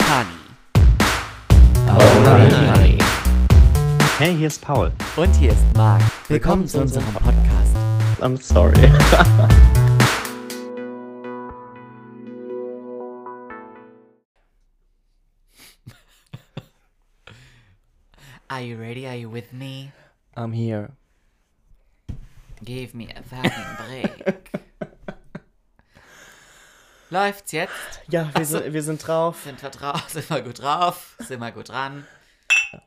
Honey. Honey. Hey, hier ist Paul. Und hier ist Marc. Willkommen zu unserem Podcast. I'm sorry. Are you ready? Are you with me? I'm here. Give me a fucking break. Läuft's jetzt? Ja, wir, sind, wir sind drauf. Sind wir drauf? Sind wir gut drauf? Sind wir gut dran? Du?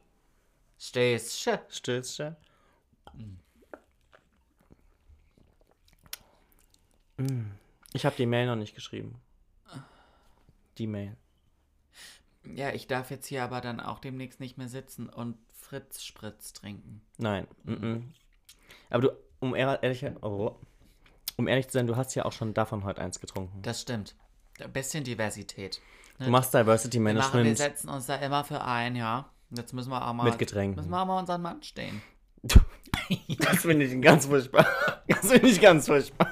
Stößchen. Mm. Ich habe die Mail noch nicht geschrieben. Die Mail. Ja, ich darf jetzt hier aber dann auch demnächst nicht mehr sitzen und Fritz Spritz trinken. Nein. Mm -mm. Aber du, um ehr- ehrlich, oh, um ehrlich zu sein, du hast ja auch schon davon heute eins getrunken. Das stimmt. Ein bisschen Diversität. Du machst Diversity Wir, machen, wir Management setzen uns da immer für ein, ja. Jetzt müssen wir auch mal. mit Getränken. Müssen wir auch mal unseren Mann stehen. Das finde ich ganz furchtbar. Das finde ich ganz furchtbar.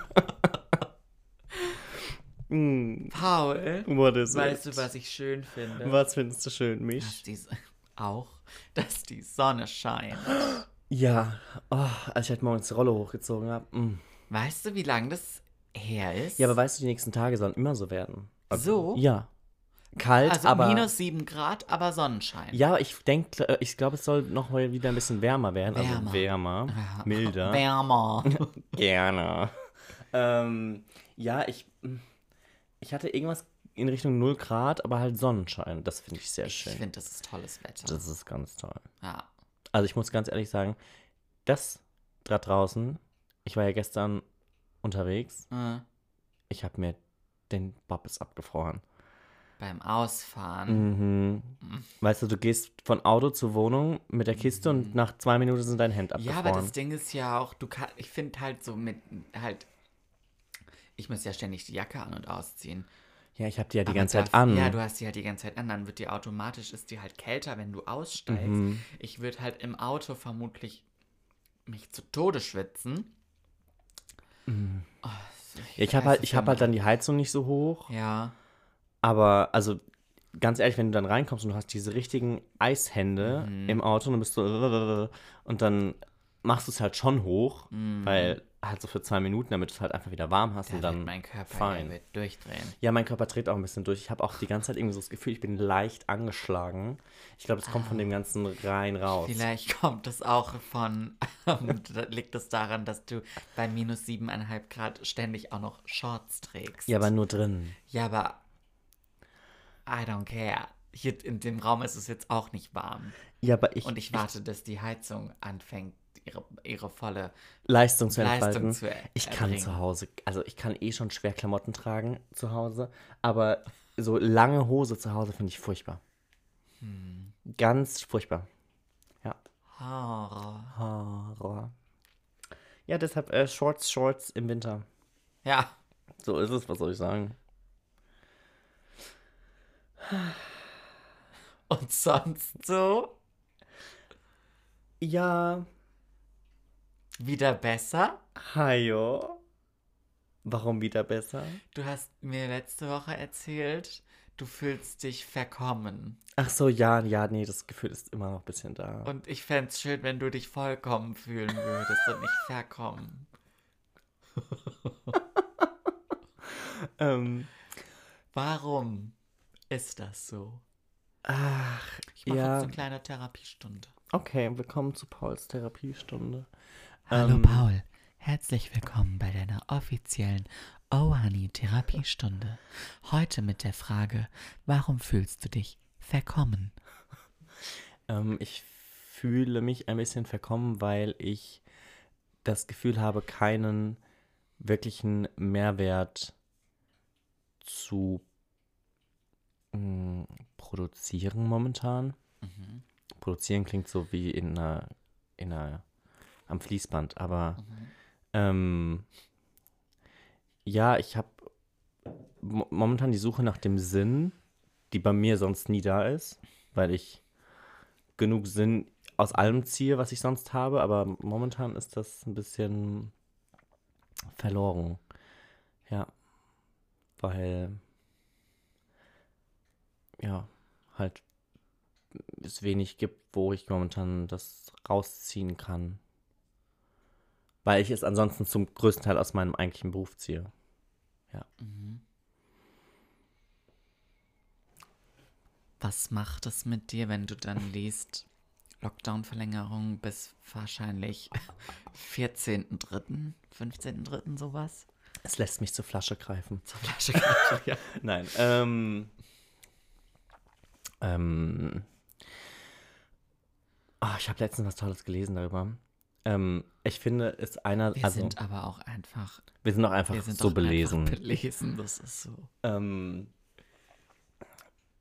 mm, Paul, what is weißt it? du, was ich schön finde? Was findest du schön, Dass mich? die, auch, dass die Sonne scheint. Ja, oh, als ich halt morgens die Rolle hochgezogen habe. Mm. Weißt du, wie lange das her ist? Ja, aber weißt du, die nächsten Tage sollen immer so werden. So? Ja. Kalt, Also aber. minus 7 Grad, aber Sonnenschein. Ja, ich denke, ich glaube, es soll noch mal wieder ein bisschen wärmer werden. Wärmer. Also wärmer, milder. Wärmer. Gerne. ähm, ja, ich, ich hatte irgendwas in Richtung 0 Grad, aber halt Sonnenschein. Das finde ich sehr Ich schön. finde, das ist tolles Wetter. das ist ganz toll. ja. Also ich muss ganz ehrlich sagen, das da draußen, ich war ja gestern unterwegs, Äh, ich habe mir den Bobbes abgefroren. beim Ausfahren. Mhm. Weißt du, du gehst von Auto zur Wohnung mit der Kiste und nach zwei Minuten sind dein Hemd Ja, abgefroren. aber das Ding ist ja auch, du kannst, ich finde halt so mit, halt, ich muss ja ständig die Jacke an und ausziehen. ja, ich habe die ja die Aber ganze Zeit an. Ja, du hast die halt die ganze Zeit an, dann wird die automatisch, ist die halt kälter, wenn du aussteigst. Mhm. Ich würde halt im Auto vermutlich mich zu Tode schwitzen. Oh, ja, ich habe halt, ich hab halt dann die Heizung nicht so hoch, Ja, aber also ganz ehrlich, wenn du dann reinkommst und du hast diese richtigen Eishände Mhm. im Auto und dann bist du und dann machst du es halt schon hoch, weil halt so für zwei Minuten, damit du es halt einfach wieder warm hast da und dann wird mein Körper fein. wird durchdrehen. Ja, mein Körper dreht auch ein bisschen durch. Ich habe auch die ganze Zeit irgendwie so das Gefühl, ich bin leicht angeschlagen. Ich glaube, das kommt von dem ganzen rein raus. Ah. Vielleicht kommt es auch von, da liegt es daran, dass du bei minus siebeneinhalb Grad ständig auch noch Shorts trägst. Ja, aber nur drin. Ja, aber I don't care. Hier in dem Raum ist es jetzt auch nicht warm. Ja, aber ich, Und ich warte, dass die Heizung anfängt, ihre, ihre volle Leistung zu Leistung entfalten. zu er- ich kann erbringen. zu Hause, also ich kann eh schon schwer Klamotten tragen zu Hause, aber so lange Hose zu Hause finde ich furchtbar. Hm. Ganz furchtbar. Ja. Horror. Horror. Ja, deshalb äh, Shorts, Shorts im Winter. Ja, So ist es, was soll ich sagen? und sonst so? Ja, Wieder besser? Hajo. Warum wieder besser? Du hast mir letzte Woche erzählt, du fühlst dich verkommen. Ach so, ja, ja, nee, das Gefühl ist immer noch ein bisschen da. Und ich fände es schön, wenn du dich vollkommen fühlen würdest und nicht verkommen. ähm, Warum ist das so? ach, Ich mache ja, jetzt eine kleine Therapiestunde. okay, willkommen zu Pauls Therapiestunde. Hallo Ähm, Paul, herzlich willkommen bei deiner offiziellen Oh Honey Therapiestunde. Heute mit der Frage, warum fühlst du dich verkommen? Ähm, ich fühle mich ein bisschen verkommen, weil ich das Gefühl habe, keinen wirklichen Mehrwert zu mh, produzieren momentan. Mhm. Produzieren klingt so wie in einer, in einer am Fließband, aber ähm, ja, ich habe mo momentan die Suche nach dem Sinn, die bei mir sonst nie da ist, weil ich genug Sinn aus allem ziehe, was ich sonst habe, aber momentan ist das ein bisschen verloren. Ja, weil ja, halt es wenig gibt, wo ich momentan das rausziehen kann. Weil ich es ansonsten zum größten Teil aus meinem eigentlichen Beruf ziehe. Ja. Mhm. Was macht es mit dir, wenn du dann liest, Lockdown-Verlängerung bis wahrscheinlich 14.3., 15.3. sowas? Es lässt mich zur Flasche greifen. Zur Flasche greifen, ja. Nein. Ähm, ähm, oh, ich habe letztens was Tolles gelesen darüber. Ähm, ich finde, es einer. Wir also, sind aber auch einfach. wir sind auch einfach Wir sind so doch belesen. Einfach belesen, das ist so. Ähm,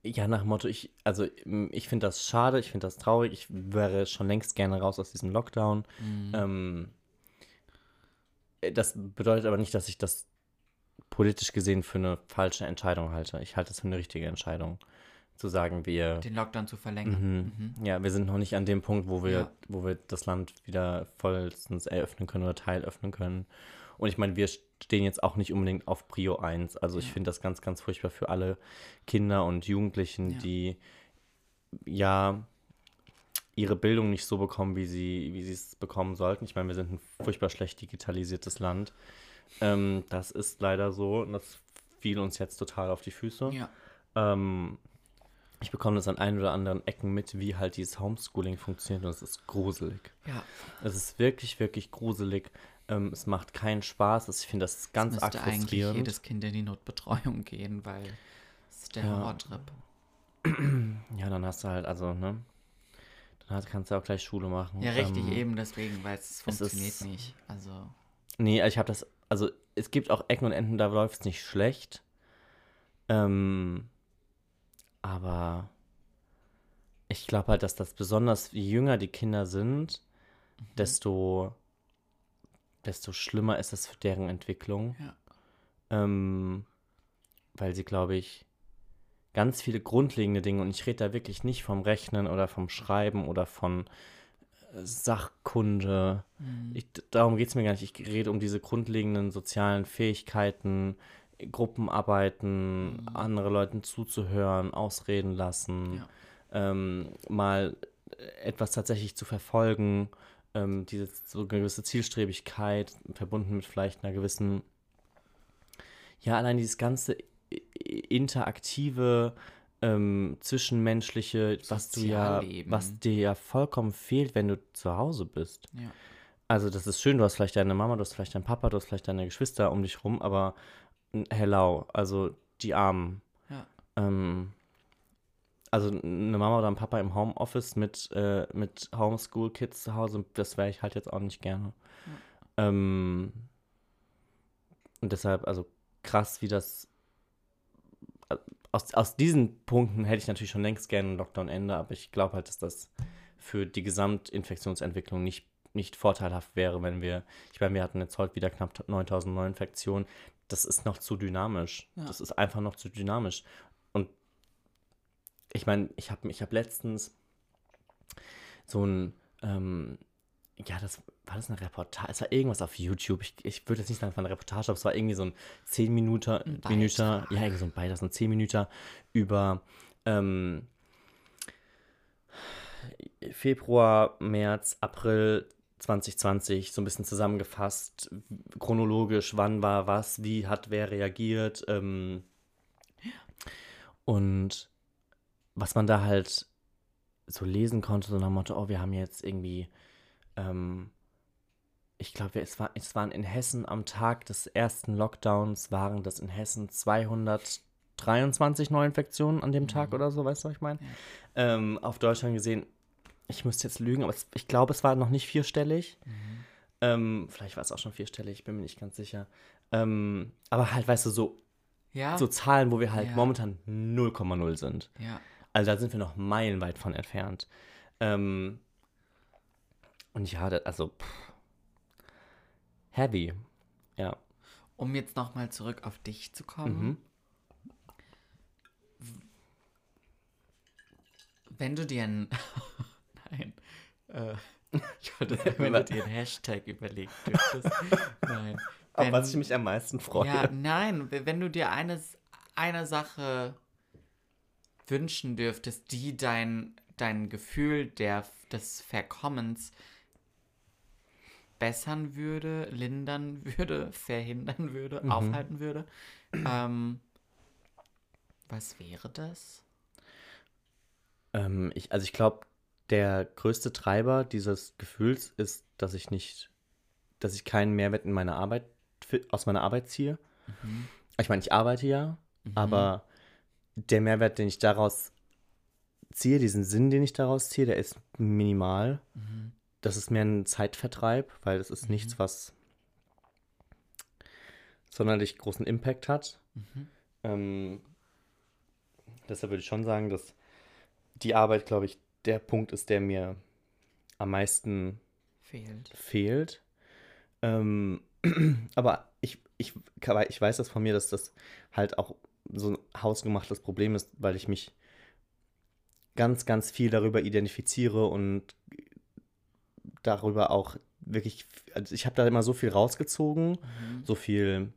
ja, nach dem Motto, ich, also ich finde das schade, ich finde das traurig, ich wäre schon längst gerne raus aus diesem Lockdown. Mhm. Ähm, äh, das bedeutet aber nicht, dass ich das politisch gesehen für eine falsche Entscheidung halte. Ich halte es für eine richtige Entscheidung, zu sagen, wir, Den Lockdown zu verlängern. mhm, Mhm. ja, wir sind noch nicht an dem Punkt, wo wir, Ja. wo wir das Land wieder vollstens eröffnen können oder teilöffnen können. Und ich meine, wir stehen jetzt auch nicht unbedingt auf Prio 1. Also ich Ja. finde das ganz, ganz furchtbar für alle Kinder und Jugendlichen, Ja. die ja ihre Bildung nicht so bekommen, wie sie, wie sie es bekommen sollten. Ich meine, wir sind ein furchtbar schlecht digitalisiertes Land. Ähm, das ist leider so und das fiel uns jetzt total auf die Füße. Ja. Ähm, ich bekomme das an ein oder anderen Ecken mit, wie halt dieses Homeschooling funktioniert und es ist gruselig. ja. Es ist wirklich, wirklich gruselig. Ähm, es macht keinen Spaß. Es- Ich finde das ganz Es arg müsste eigentlich frustrierend. jedes Kind in die Notbetreuung gehen, weil es ist der Ja. Horrortrip. Ja, dann hast du halt, also, ne? Dann hast, kannst du auch gleich Schule machen. Ja, richtig, Ähm, eben deswegen, weil es es funktioniert ist- nicht. Also, Nee, ich habe das, also es gibt auch Ecken und Enden, da läuft es nicht schlecht. Ähm, aber ich glaube halt, dass das besonders, je jünger die Kinder sind, desto, desto schlimmer ist es für deren Entwicklung. ja. Ähm, weil sie, glaube ich, ganz viele grundlegende Dinge, und ich rede da wirklich nicht vom Rechnen oder vom Schreiben oder von äh, Sachkunde. Mhm. Ich, darum geht es mir gar nicht. Ich rede um diese grundlegenden sozialen Fähigkeiten, Gruppenarbeiten, Mhm. andere Leuten zuzuhören, ausreden lassen, Ja. ähm, mal etwas tatsächlich zu verfolgen, ähm, diese so eine gewisse Zielstrebigkeit, verbunden mit vielleicht einer gewissen, ja, allein dieses ganze interaktive, ähm, zwischenmenschliche, was du ja, was dir ja vollkommen fehlt, wenn du zu Hause bist. ja. Also das ist schön, du hast vielleicht deine Mama, du hast vielleicht deinen Papa, du hast vielleicht deine Geschwister um dich rum, aber hello, also die Armen. Ja. Ähm, also eine Mama oder ein Papa im Homeoffice mit, äh, mit Homeschool-Kids zu Hause, das wäre ich halt jetzt auch nicht gerne. Ähm, und deshalb, also krass, wie das aus, aus diesen Punkten hätte ich natürlich schon längst gerne ein Lockdown-Ende, aber ich glaube halt, dass das für die Gesamtinfektionsentwicklung nicht, nicht vorteilhaft wäre, wenn wir, ich meine, wir hatten jetzt heute wieder knapp 9000 Neuinfektionen. Das ist noch zu dynamisch. Ja. Das ist einfach noch zu dynamisch. Und ich meine, ich habe ich hab letztens so ein, ähm, ja, das war das eine Reportage, es war irgendwas auf YouTube. Ich, ich würde jetzt nicht sagen, es war eine Reportage, aber es war irgendwie so ein 10 Minuten, Ein Minuten, Beitrag. ja, irgendwie so ein Beitrag, so ein 10 Minuten über ähm, Februar, März, April 2020, so ein bisschen zusammengefasst, chronologisch, wann war was, wie hat wer reagiert. Ähm, und was man da halt so lesen konnte, so nach dem Motto, oh, wir haben jetzt irgendwie, ähm, ich glaube, es, war, es waren in Hessen am Tag des ersten Lockdowns, waren das in Hessen 223 Neuinfektionen an dem Tag Mhm. oder so, weißt du, was ich meine? Ja. Ähm, auf Deutschland gesehen, ich müsste jetzt lügen, aber es, ich glaube, es war noch nicht vierstellig. Mhm. Ähm, vielleicht war es auch schon vierstellig, ich bin mir nicht ganz sicher. Ähm, aber halt, weißt du, so, Ja. so Zahlen, wo wir halt Ja. momentan 0,0 sind. ja. Also da sind wir noch meilenweit von entfernt. Ähm, und ja, das, also pff, heavy. Ja. Um jetzt nochmal zurück auf dich zu kommen. Mhm. Wenn du dir ein. Nein. Äh, ich wollte wenn du dir einen Hashtag überlegt hättest. Nein. Auf Wenn- was ich mich am meisten freue. Ja, nein, wenn du dir eines, eine Sache wünschen dürftest, die dein, dein Gefühl der, des Verkommens bessern würde, lindern würde, verhindern würde, Mhm. aufhalten würde, ähm, was wäre das? Ähm, ich, also ich glaube, der größte Treiber dieses Gefühls ist, dass ich nicht, dass ich keinen Mehrwert in meiner Arbeit, aus meiner Arbeit ziehe. Ich meine, ich arbeite ja, aber der Mehrwert, den ich daraus ziehe, diesen Sinn, den ich daraus ziehe, der ist minimal. Das ist mehr ein Zeitvertreib, weil es ist nichts, was sonderlich großen Impact hat. Ähm, deshalb würde ich schon sagen, dass die Arbeit, glaube ich, der Punkt ist, der mir am meisten Fehlt. fehlt. Ähm, aber ich, ich, ich weiß das von mir, dass das halt auch so ein hausgemachtes Problem ist, weil ich mich ganz, ganz viel darüber identifiziere und darüber auch wirklich, also ich habe da immer so viel rausgezogen, so viel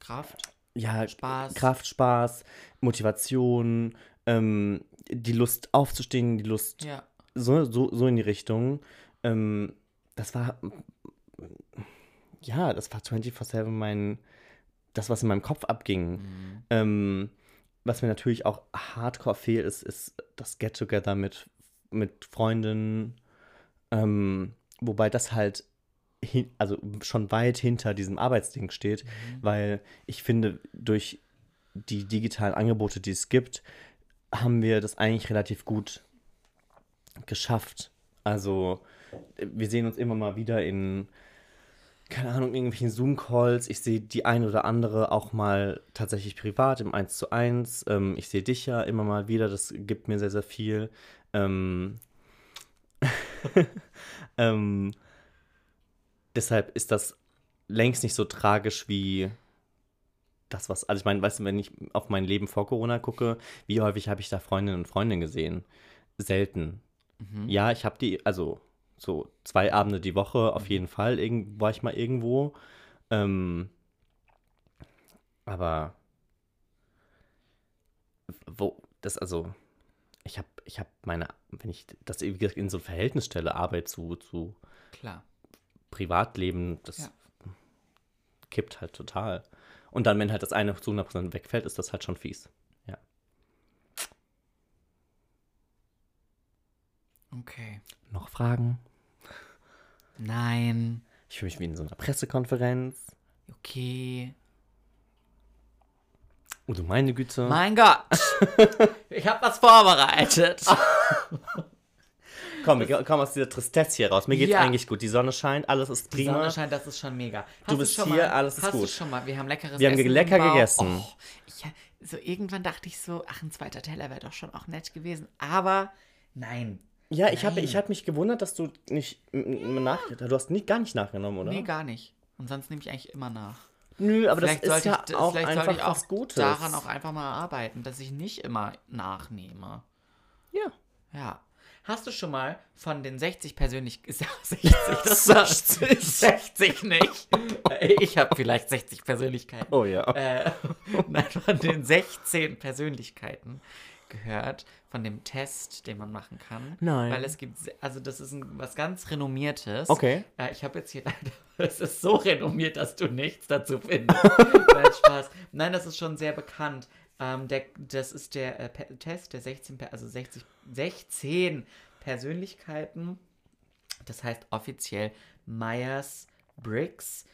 Kraft, ja, Spaß. Kraft, Spaß, Motivation, ähm, die Lust aufzustehen, die Lust Ja. so, so, so in die Richtung. Ähm, das war, ja, das war 24-7 mein, das, was in meinem Kopf abging. Mhm. Ähm, was mir natürlich auch hardcore fehlt, ist, ist das Get-Together mit, mit Freunden. Ähm, wobei das halt hin, also schon weit hinter diesem Arbeitsding steht, weil ich finde, durch die digitalen Angebote, die es gibt, haben wir das eigentlich relativ gut geschafft. Also, wir sehen uns immer mal wieder in, keine Ahnung, irgendwelchen Zoom-Calls. Ich sehe die ein oder andere auch mal tatsächlich privat im 1 zu 1. Ähm, ich sehe dich ja immer mal wieder, das gibt mir sehr, sehr viel. Ähm, ähm, deshalb ist das längst nicht so tragisch wie das, was, also ich meine, weißt du, wenn ich auf mein Leben vor Corona gucke, wie häufig habe ich da Freundinnen und Freunde gesehen? Selten. Ja, ich habe die, also so zwei Abende die Woche auf jeden Fall, irgend, war ich mal irgendwo. Ähm, aber wo, das, also, ich habe, ich habe meine, wenn ich das wie gesagt, in so ein Verhältnis stelle, Arbeit zu, zu Klar. Privatleben, das Ja. kippt halt total. Und dann, wenn halt das eine zu 100% wegfällt, ist das halt schon fies. Ja. Okay. Noch Fragen? Nein. Ich fühle mich wie in so einer Pressekonferenz. Okay. Oh, du meine Güte. Mein Gott. ich habe was vorbereitet. Komm, wir kommen aus dieser Tristesse hier raus. Mir geht's Ja. eigentlich gut. Die Sonne scheint, alles ist Die prima. Sonne scheint, das ist schon mega. Hast Du bist schon hier, mal, alles ist hast Du gut. schon mal, wir haben leckeres Wir haben Essen lecker gegessen. Oh, ich, so irgendwann dachte ich so, ach, ein zweiter Teller wäre doch schon auch nett gewesen. Aber nein. ja, ich habe ich hab mich gewundert, dass du nicht m- nach, du hast nicht, gar nicht nachgenommen, oder? Nee, gar nicht. Und sonst nehme ich eigentlich immer nach. Nö, aber vielleicht das ist ja ich, auch vielleicht einfach sollte ich auch was Gutes. daran auch einfach mal arbeiten, dass ich nicht immer nachnehme. Ja. Ja. Hast du schon mal von den 60 persönlich 60, das war 60. 60 nicht. Ich habe vielleicht 60 Persönlichkeiten. Oh ja. Äh, nein, von den 16 Persönlichkeiten gehört, von dem Test, den man machen kann. Nein. Weil es gibt, also das ist ein, was ganz Renommiertes. Okay. Äh, ich habe jetzt hier leider, es ist so renommiert, dass du nichts dazu findest. Nein, Spaß. Nein, das ist schon sehr bekannt. Ähm, der, das ist der äh, Test der 16, Per- also 60, 16 Persönlichkeiten. Das heißt offiziell Myers-Briggs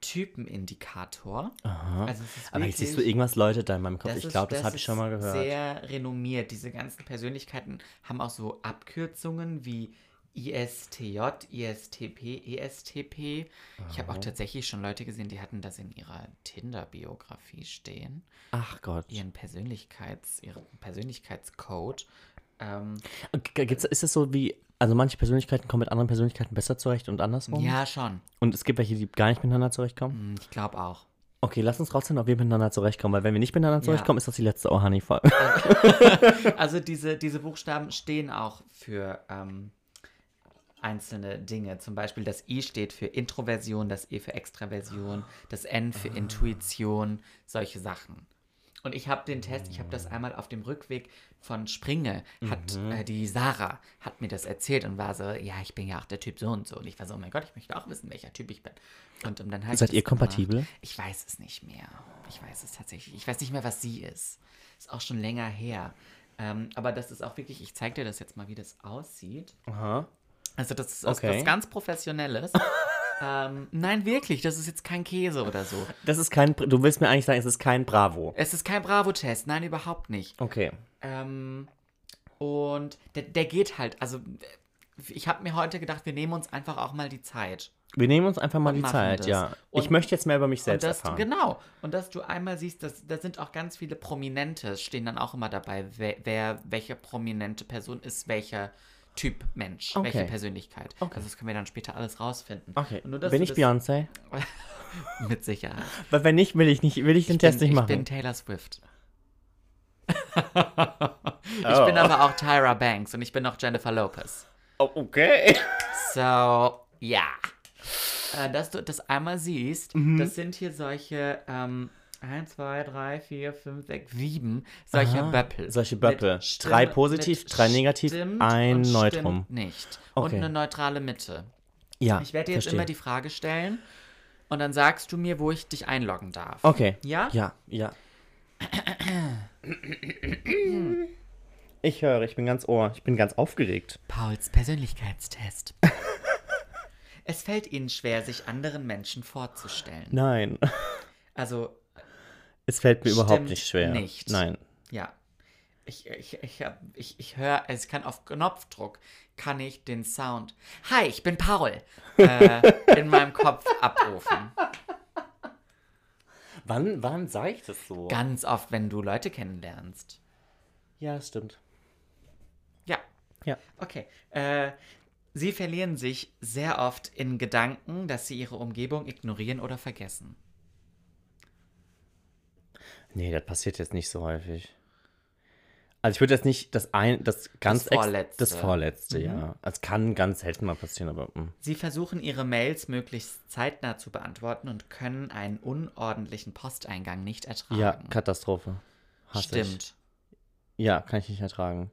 Typenindikator. Aha. Also ist aber jetzt siehst du wirklich- irgendwas läutet da in meinem Kopf. das ich glaube, das, habe ich schon mal gehört. Sehr renommiert. Diese ganzen Persönlichkeiten haben auch so Abkürzungen wie ISTJ, ISTP, ESTP. Ich habe auch tatsächlich schon Leute gesehen, die hatten das in ihrer Tinder-Biografie stehen. Ach Gott. Ihren Persönlichkeits, ihren Persönlichkeitscode. Ähm, Gibt's, ist es so wie, also manche Persönlichkeiten kommen mit anderen Persönlichkeiten besser zurecht und andersrum? ja, schon. Und es gibt welche, die gar nicht miteinander zurechtkommen? Hm, Ich glaube auch. Okay, lass uns rausfinden, ob wir miteinander zurechtkommen, weil wenn wir nicht miteinander Ja. zurechtkommen, ist das die letzte Oh Honey-Folge. Also diese, diese Buchstaben stehen auch für ähm, einzelne Dinge. Zum Beispiel das I steht für Introversion, das E für Extraversion, das N für Intuition, solche Sachen. Und ich habe den Test, ich habe das einmal auf dem Rückweg von Springe, hat Mhm. äh, die Sarah, hat mir das erzählt und war so, ja, ich bin ja auch der Typ so und so. Und ich war so, oh mein Gott, ich möchte auch wissen, welcher Typ ich bin. Und, um, dann ich Seid ihr gemacht. kompatibel? Ich weiß es nicht mehr. Ich weiß es tatsächlich. Ich weiß nicht mehr, was sie ist. Ist auch schon länger her. Ähm, aber das ist auch wirklich, ich zeige dir das jetzt mal, wie das aussieht. Aha. Also das ist was- Okay. was ganz Professionelles. ähm, nein, wirklich, das ist jetzt kein Käse oder so. Das ist kein, du willst mir eigentlich sagen, es ist kein Bravo. Es ist kein Bravo-Test, nein, überhaupt nicht. Okay. Ähm, und der, der geht halt, also ich habe mir heute gedacht, wir nehmen uns einfach auch mal die Zeit. Wir nehmen uns einfach mal die Zeit, das. ja. ich Und- möchte jetzt mehr über mich Und selbst erfahren. genau. Und dass du einmal siehst, dass, da sind auch ganz viele Prominente, stehen dann auch immer dabei, wer, wer welche prominente Person ist, welcher Typ Mensch, welche Okay. Persönlichkeit. Okay. Also das können wir dann später alles rausfinden. Okay. Und nur, Bin ich Beyoncé? Mit Sicherheit. Weil wenn nicht, will ich nicht, will ich den Test bin, nicht ich machen. bin Taylor Swift. ich Oh. bin aber auch Tyra Banks und ich bin auch Jennifer Lopez. oh, okay. So, ja. Äh, dass du das einmal siehst, Mhm. das sind hier solche ähm, 1, 2, 3, 4, 5, 6, 7 solche Aha, Böppel. solche Böppel. Drei positiv, drei negativ, ein Neutrum. Nicht. Okay. Und eine neutrale Mitte. Ja, Ich werde dir jetzt verstehe. immer die Frage stellen und dann sagst du mir, wo ich dich einloggen darf. Okay. Ja? Ja, ja. Ich höre, ich bin ganz ohr. Ich bin ganz aufgeregt. Pauls Persönlichkeitstest. es fällt Ihnen schwer, sich anderen Menschen vorzustellen. Nein. Also, Es fällt mir überhaupt nicht schwer. nicht. Nein. ja. Ich, ich, ich, ich, ich höre, es kann auf Knopfdruck, kann ich den Sound, hi, ich bin Paul, äh, in meinem Kopf abrufen. Wann, wann sage ich das so? Ganz oft, wenn du Leute kennenlernst. ja, stimmt. Ja. Ja. Okay. Äh, sie verlieren sich sehr oft in Gedanken, dass sie ihre Umgebung ignorieren oder vergessen. Nee, das passiert jetzt nicht so häufig. Also ich würde jetzt nicht das ein, das ganz ex- Vorletzte. das Vorletzte, ja. Es kann ganz selten mal passieren, aber mm. Sie versuchen ihre Mails möglichst zeitnah zu beantworten und können einen unordentlichen Posteingang nicht ertragen. ja, Katastrophe. Hasse ich. Stimmt. Ja, kann ich nicht ertragen.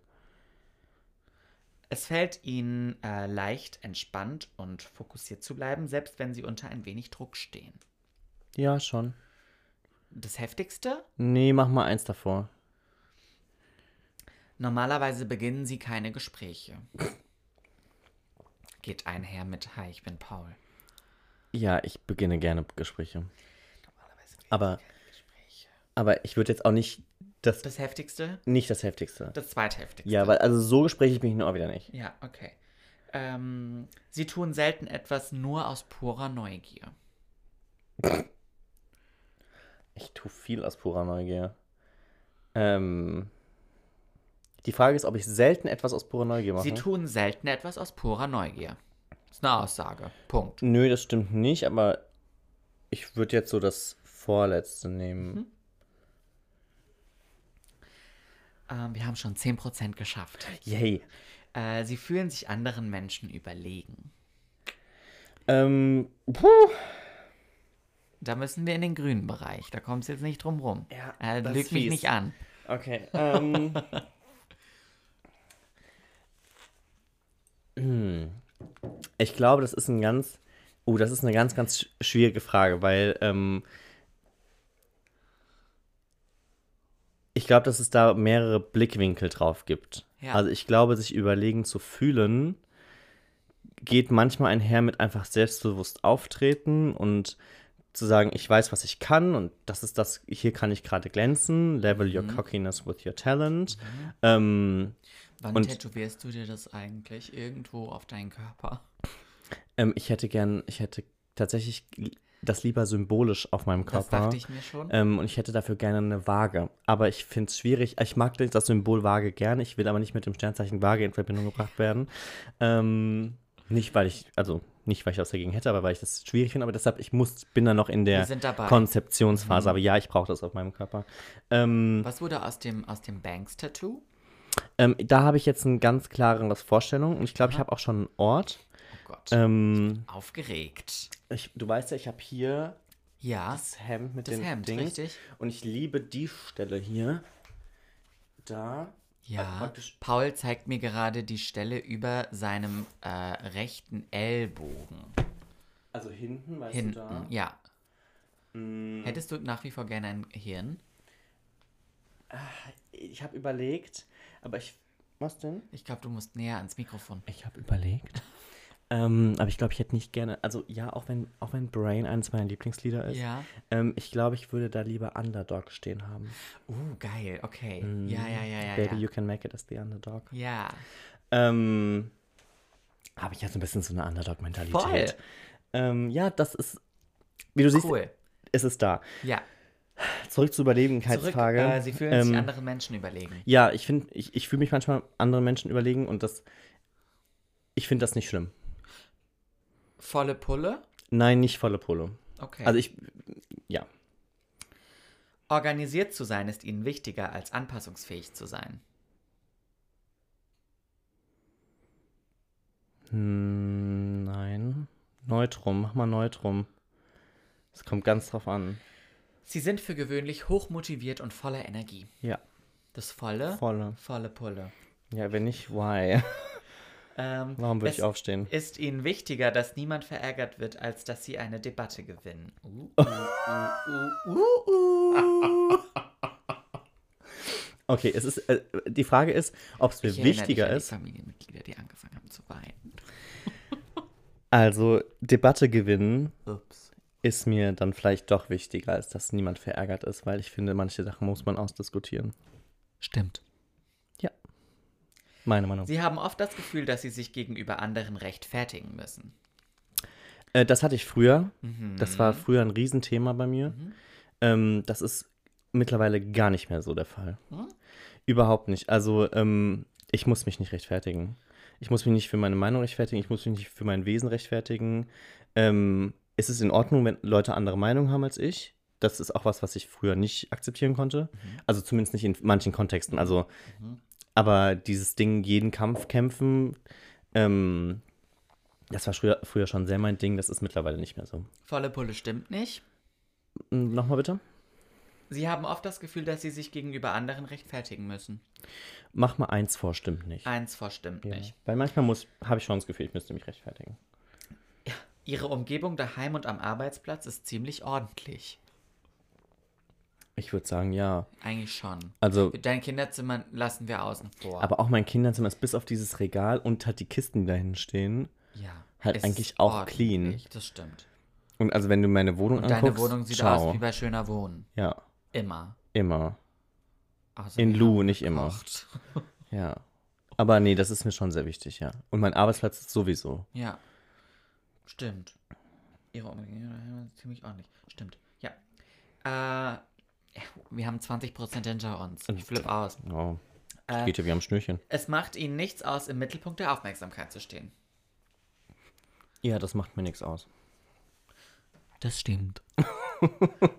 Es fällt ihnen äh, leicht, entspannt und fokussiert zu bleiben, selbst wenn sie unter ein wenig Druck stehen. Ja, schon. Das Heftigste? Nee, mach mal eins davor. Normalerweise beginnen sie keine Gespräche. Geht einher mit Hi, ich bin Paul. Ja, ich beginne gerne Gespräche. Normalerweise beginnen Aber, sie keine Gespräche. aber ich würde jetzt auch nicht das, Das Heftigste? nicht das Heftigste. Das zweitheftigste. Ja, weil also so Gespräche bin ich nur auch wieder nicht. Ja, okay. Ähm, sie tun selten etwas nur aus purer Neugier. Ich tue viel aus purer Neugier. Ähm, die Frage ist, ob ich selten etwas aus purer Neugier mache. Sie tun selten etwas aus purer Neugier. Das ist eine Aussage. Punkt. Nö, das stimmt nicht, aber ich würde jetzt so das Vorletzte nehmen. Mhm. Ähm, wir haben schon 10% geschafft. Yay. Äh, sie fühlen sich anderen Menschen überlegen. Ähm, puh. Da müssen wir in den grünen Bereich. Da kommt es jetzt nicht drum rum. Ja, äh, das lüg mich nicht an. Okay. Ähm. Hm. ich glaube, das ist ein ganz. Oh, das ist eine ganz, ganz sch- schwierige Frage, weil ähm, ich glaube, dass es da mehrere Blickwinkel drauf gibt. Ja. Also ich glaube, sich überlegen zu fühlen, geht manchmal einher mit einfach selbstbewusst auftreten und zu sagen, ich weiß, was ich kann und das ist das, hier kann ich gerade glänzen, level your cockiness with your talent. Ähm, Wann Und- tätowierst du dir das eigentlich? Irgendwo auf deinen Körper? ähm, ich hätte gern, ich hätte tatsächlich das lieber symbolisch auf meinem Das Körper. dachte ich mir schon. Ähm, und ich hätte dafür gerne eine Waage. Aber ich finde es schwierig. Ich mag das Symbol Waage gerne. Ich will aber nicht mit dem Sternzeichen Waage in Verbindung gebracht werden. Ähm, nicht, weil ich, also nicht, weil ich was dagegen hätte, aber weil ich das schwierig finde. Aber deshalb, ich muss, bin da noch in der dabei. Mhm. Konzeptionsphase. Aber ja, ich brauche das auf meinem Körper. Ähm, Was wurde aus dem, aus dem Banks-Tattoo? ähm, da habe ich jetzt eine ganz klare Vorstellung. Und ich glaube, ich habe auch schon einen Ort. Oh Gott. Ähm, Aufgeregt. ich, du weißt ja, ich habe hier Ja, Das Hemd mit das dem Hemd, Ding. richtig. Und ich liebe die Stelle hier. Da. Ja, Also Paul zeigt mir gerade die Stelle über seinem äh, rechten Ellbogen. Also hinten, weißt Hinten, du da? ja. Mm, Hättest du nach wie vor gerne ein Hirn? Ich habe überlegt, aber ich. Was denn? Ich glaube, du musst näher ans Mikrofon. Ich habe überlegt. Ähm, aber ich glaube, ich hätte nicht gerne. Also ja, auch wenn, auch wenn Brain eines meiner Lieblingslieder ist. Ja. Ähm, ich glaube, ich würde da lieber Underdog stehen haben. Uh, geil, okay. Ja, ja, ja, ja. Baby, ja. you can make it as the Underdog. ja. Ähm, habe ich ja so ein bisschen so eine Underdog-Mentalität. Voll. Ähm, ja, das ist, wie du siehst, Cool. ist es da. Ja. Zurück zur Zurück, Überlegenheitsfrage. äh, sie fühlen sich Ähm, anderen Menschen überlegen. Ja, ich finde, ich, ich fühle mich manchmal anderen Menschen überlegen und das, ich finde das nicht schlimm. Volle Pulle? Nein, nicht volle Polo. Okay. Also ich, ja. Organisiert zu sein ist ihnen wichtiger, als anpassungsfähig zu sein. Hm, nein. Neutrum, mach mal Neutrum. Es kommt ganz drauf an. Sie sind für gewöhnlich hochmotiviert und voller Energie. Ja, Das volle? volle. Volle Pulle. Ja, wenn nicht, why? Ähm, Warum würde ich aufstehen? ist ihnen wichtiger, dass niemand verärgert wird, als dass sie eine Debatte gewinnen. Uh, uh, uh, uh, uh. Okay, es ist, äh, die Frage ist, ob es mir Ich wichtiger an die ist. Familienmitglieder, die angefangen haben zu weinen. Also, Debatte gewinnen Ups. ist mir dann vielleicht doch wichtiger, als dass niemand verärgert ist, weil ich finde, manche Sachen muss man ausdiskutieren. Stimmt. Meine Meinung. Sie haben oft das Gefühl, dass sie sich gegenüber anderen rechtfertigen müssen. Äh, das hatte ich früher. Mhm. Das war früher ein Riesenthema bei mir. Ähm, das ist mittlerweile gar nicht mehr so der Fall. Hm? Überhaupt nicht. Also, ähm, ich muss mich nicht rechtfertigen. Ich muss mich nicht für meine Meinung rechtfertigen. Ich muss mich nicht für mein Wesen rechtfertigen. Ähm, es ist in Ordnung, wenn Leute andere Meinung haben als ich. Das ist auch was, was ich früher nicht akzeptieren konnte. Also zumindest nicht in manchen Kontexten. Also, aber dieses Ding, jeden Kampf kämpfen, ähm, das war früher, früher schon sehr mein Ding. Das ist mittlerweile nicht mehr so. Volle Pulle stimmt nicht. Hm, Nochmal bitte? Sie haben oft das Gefühl, dass sie sich gegenüber anderen rechtfertigen müssen. Mach mal eins vor, stimmt nicht. Eins vor stimmt Ja. nicht. Weil manchmal muss, habe ich schon das Gefühl, ich müsste mich rechtfertigen. Ihre Umgebung daheim und am Arbeitsplatz ist ziemlich ordentlich. Ich würde sagen, ja. Eigentlich schon. Also, Dein Kinderzimmer lassen wir außen vor. aber auch mein Kinderzimmer ist bis auf dieses Regal und hat die Kisten, die da hinten stehen. ja, halt eigentlich auch clean. Das stimmt. Und also, wenn du meine Wohnung Und anguckst, deine Wohnung sieht ciao. aus wie bei Schöner Wohnen. Ja, Immer. immer. Außer In Lu, nicht immer. gekocht. Ja. Aber nee, das ist mir schon sehr wichtig, ja. Und mein Arbeitsplatz ist sowieso. Ja. Stimmt. Ihre Umgebung ist ziemlich ordentlich. Stimmt. Ja. Äh, wir haben 20% hinter uns. Ich flipp aus. Oh, Äh, geht ja wie am Schnürchen. es macht ihnen nichts aus, im Mittelpunkt der Aufmerksamkeit zu stehen. Ja, das macht mir nichts aus. Das stimmt.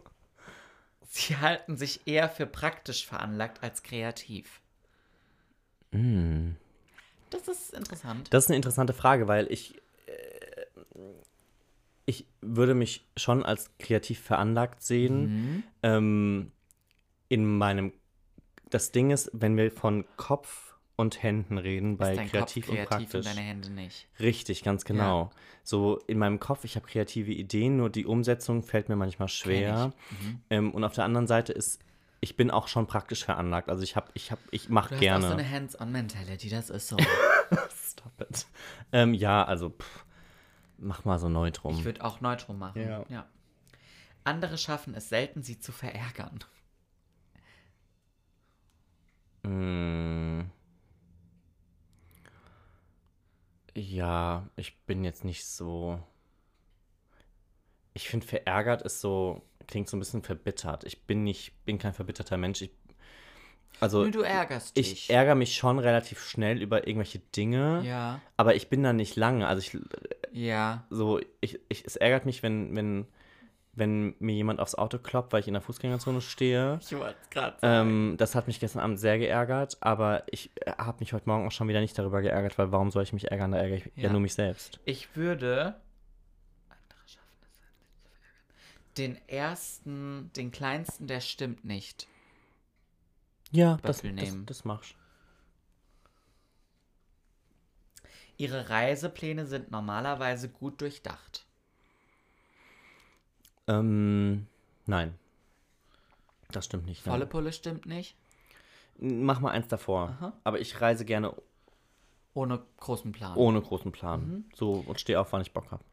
Sie halten sich eher für praktisch veranlagt als kreativ. Mm. Das ist interessant. Das ist eine interessante Frage, weil ich, äh, ich würde mich schon als kreativ veranlagt sehen. Mhm. Ähm, in meinem, das Ding ist, wenn wir von Kopf und Händen reden, bei kreativ, kreativ und praktisch. deine Hände nicht. Richtig, ganz genau. So in meinem Kopf, ich habe kreative Ideen, nur die Umsetzung fällt mir manchmal schwer. Mhm. Ähm, und auf der anderen Seite ist, ich bin auch schon praktisch veranlagt. Also ich habe, ich habe, ich mache Du hast gerne. auch so eine Hands-on-Mentality, das ist so. Stop it. Ähm, ja, also pff, mach mal so neutrum. Ich würde auch Neutrum machen. Ja. Andere schaffen es selten, sie zu verärgern. Mm. Ja, ich bin jetzt nicht so. Ich finde, verärgert ist so, klingt so ein bisschen verbittert. Ich bin nicht, bin kein verbitterter Mensch. Ich, also, Nö, du ärgerst dich. ich ärgere mich schon relativ schnell über irgendwelche Dinge, Ja, aber ich bin da nicht lange. Also, ich, ja. so, ich, ich, es ärgert mich, wenn, wenn, wenn mir jemand aufs Auto kloppt, weil ich in der Fußgängerzone stehe. Ich wollte es gerade. Ähm, das hat mich gestern Abend sehr geärgert, aber ich habe mich heute Morgen auch schon wieder nicht darüber geärgert, weil warum soll ich mich ärgern? Da ärgere ich ja, Ja. nur mich selbst. Ich würde. Andere schaffen es. Den ersten, den kleinsten, der stimmt nicht. Ja, das, Böppel das, nehmen. das machst Ihre Reisepläne sind normalerweise gut durchdacht. Ähm, nein. Das stimmt nicht. Volle Nein. Pulle stimmt nicht. Mach mal eins davor. Aha. Aber ich reise gerne Ohne großen Plan. ohne großen Plan. Mhm. So und stehe auf, wann ich Bock habe.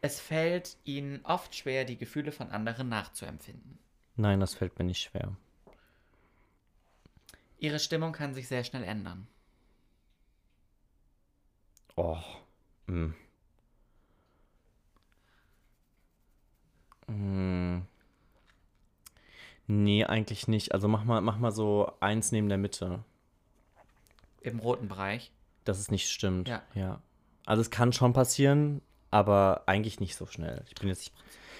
Es fällt ihnen oft schwer, die Gefühle von anderen nachzuempfinden. Nein, das fällt mir nicht schwer. Ihre Stimmung kann sich sehr schnell ändern. Oh. Mm. Mm. Nee, eigentlich nicht. Also mach mal, mach mal so eins neben der Mitte. Im roten Bereich. Dass es nicht stimmt. Ja. ja. Also es kann schon passieren, aber eigentlich nicht so schnell. Ich bin jetzt.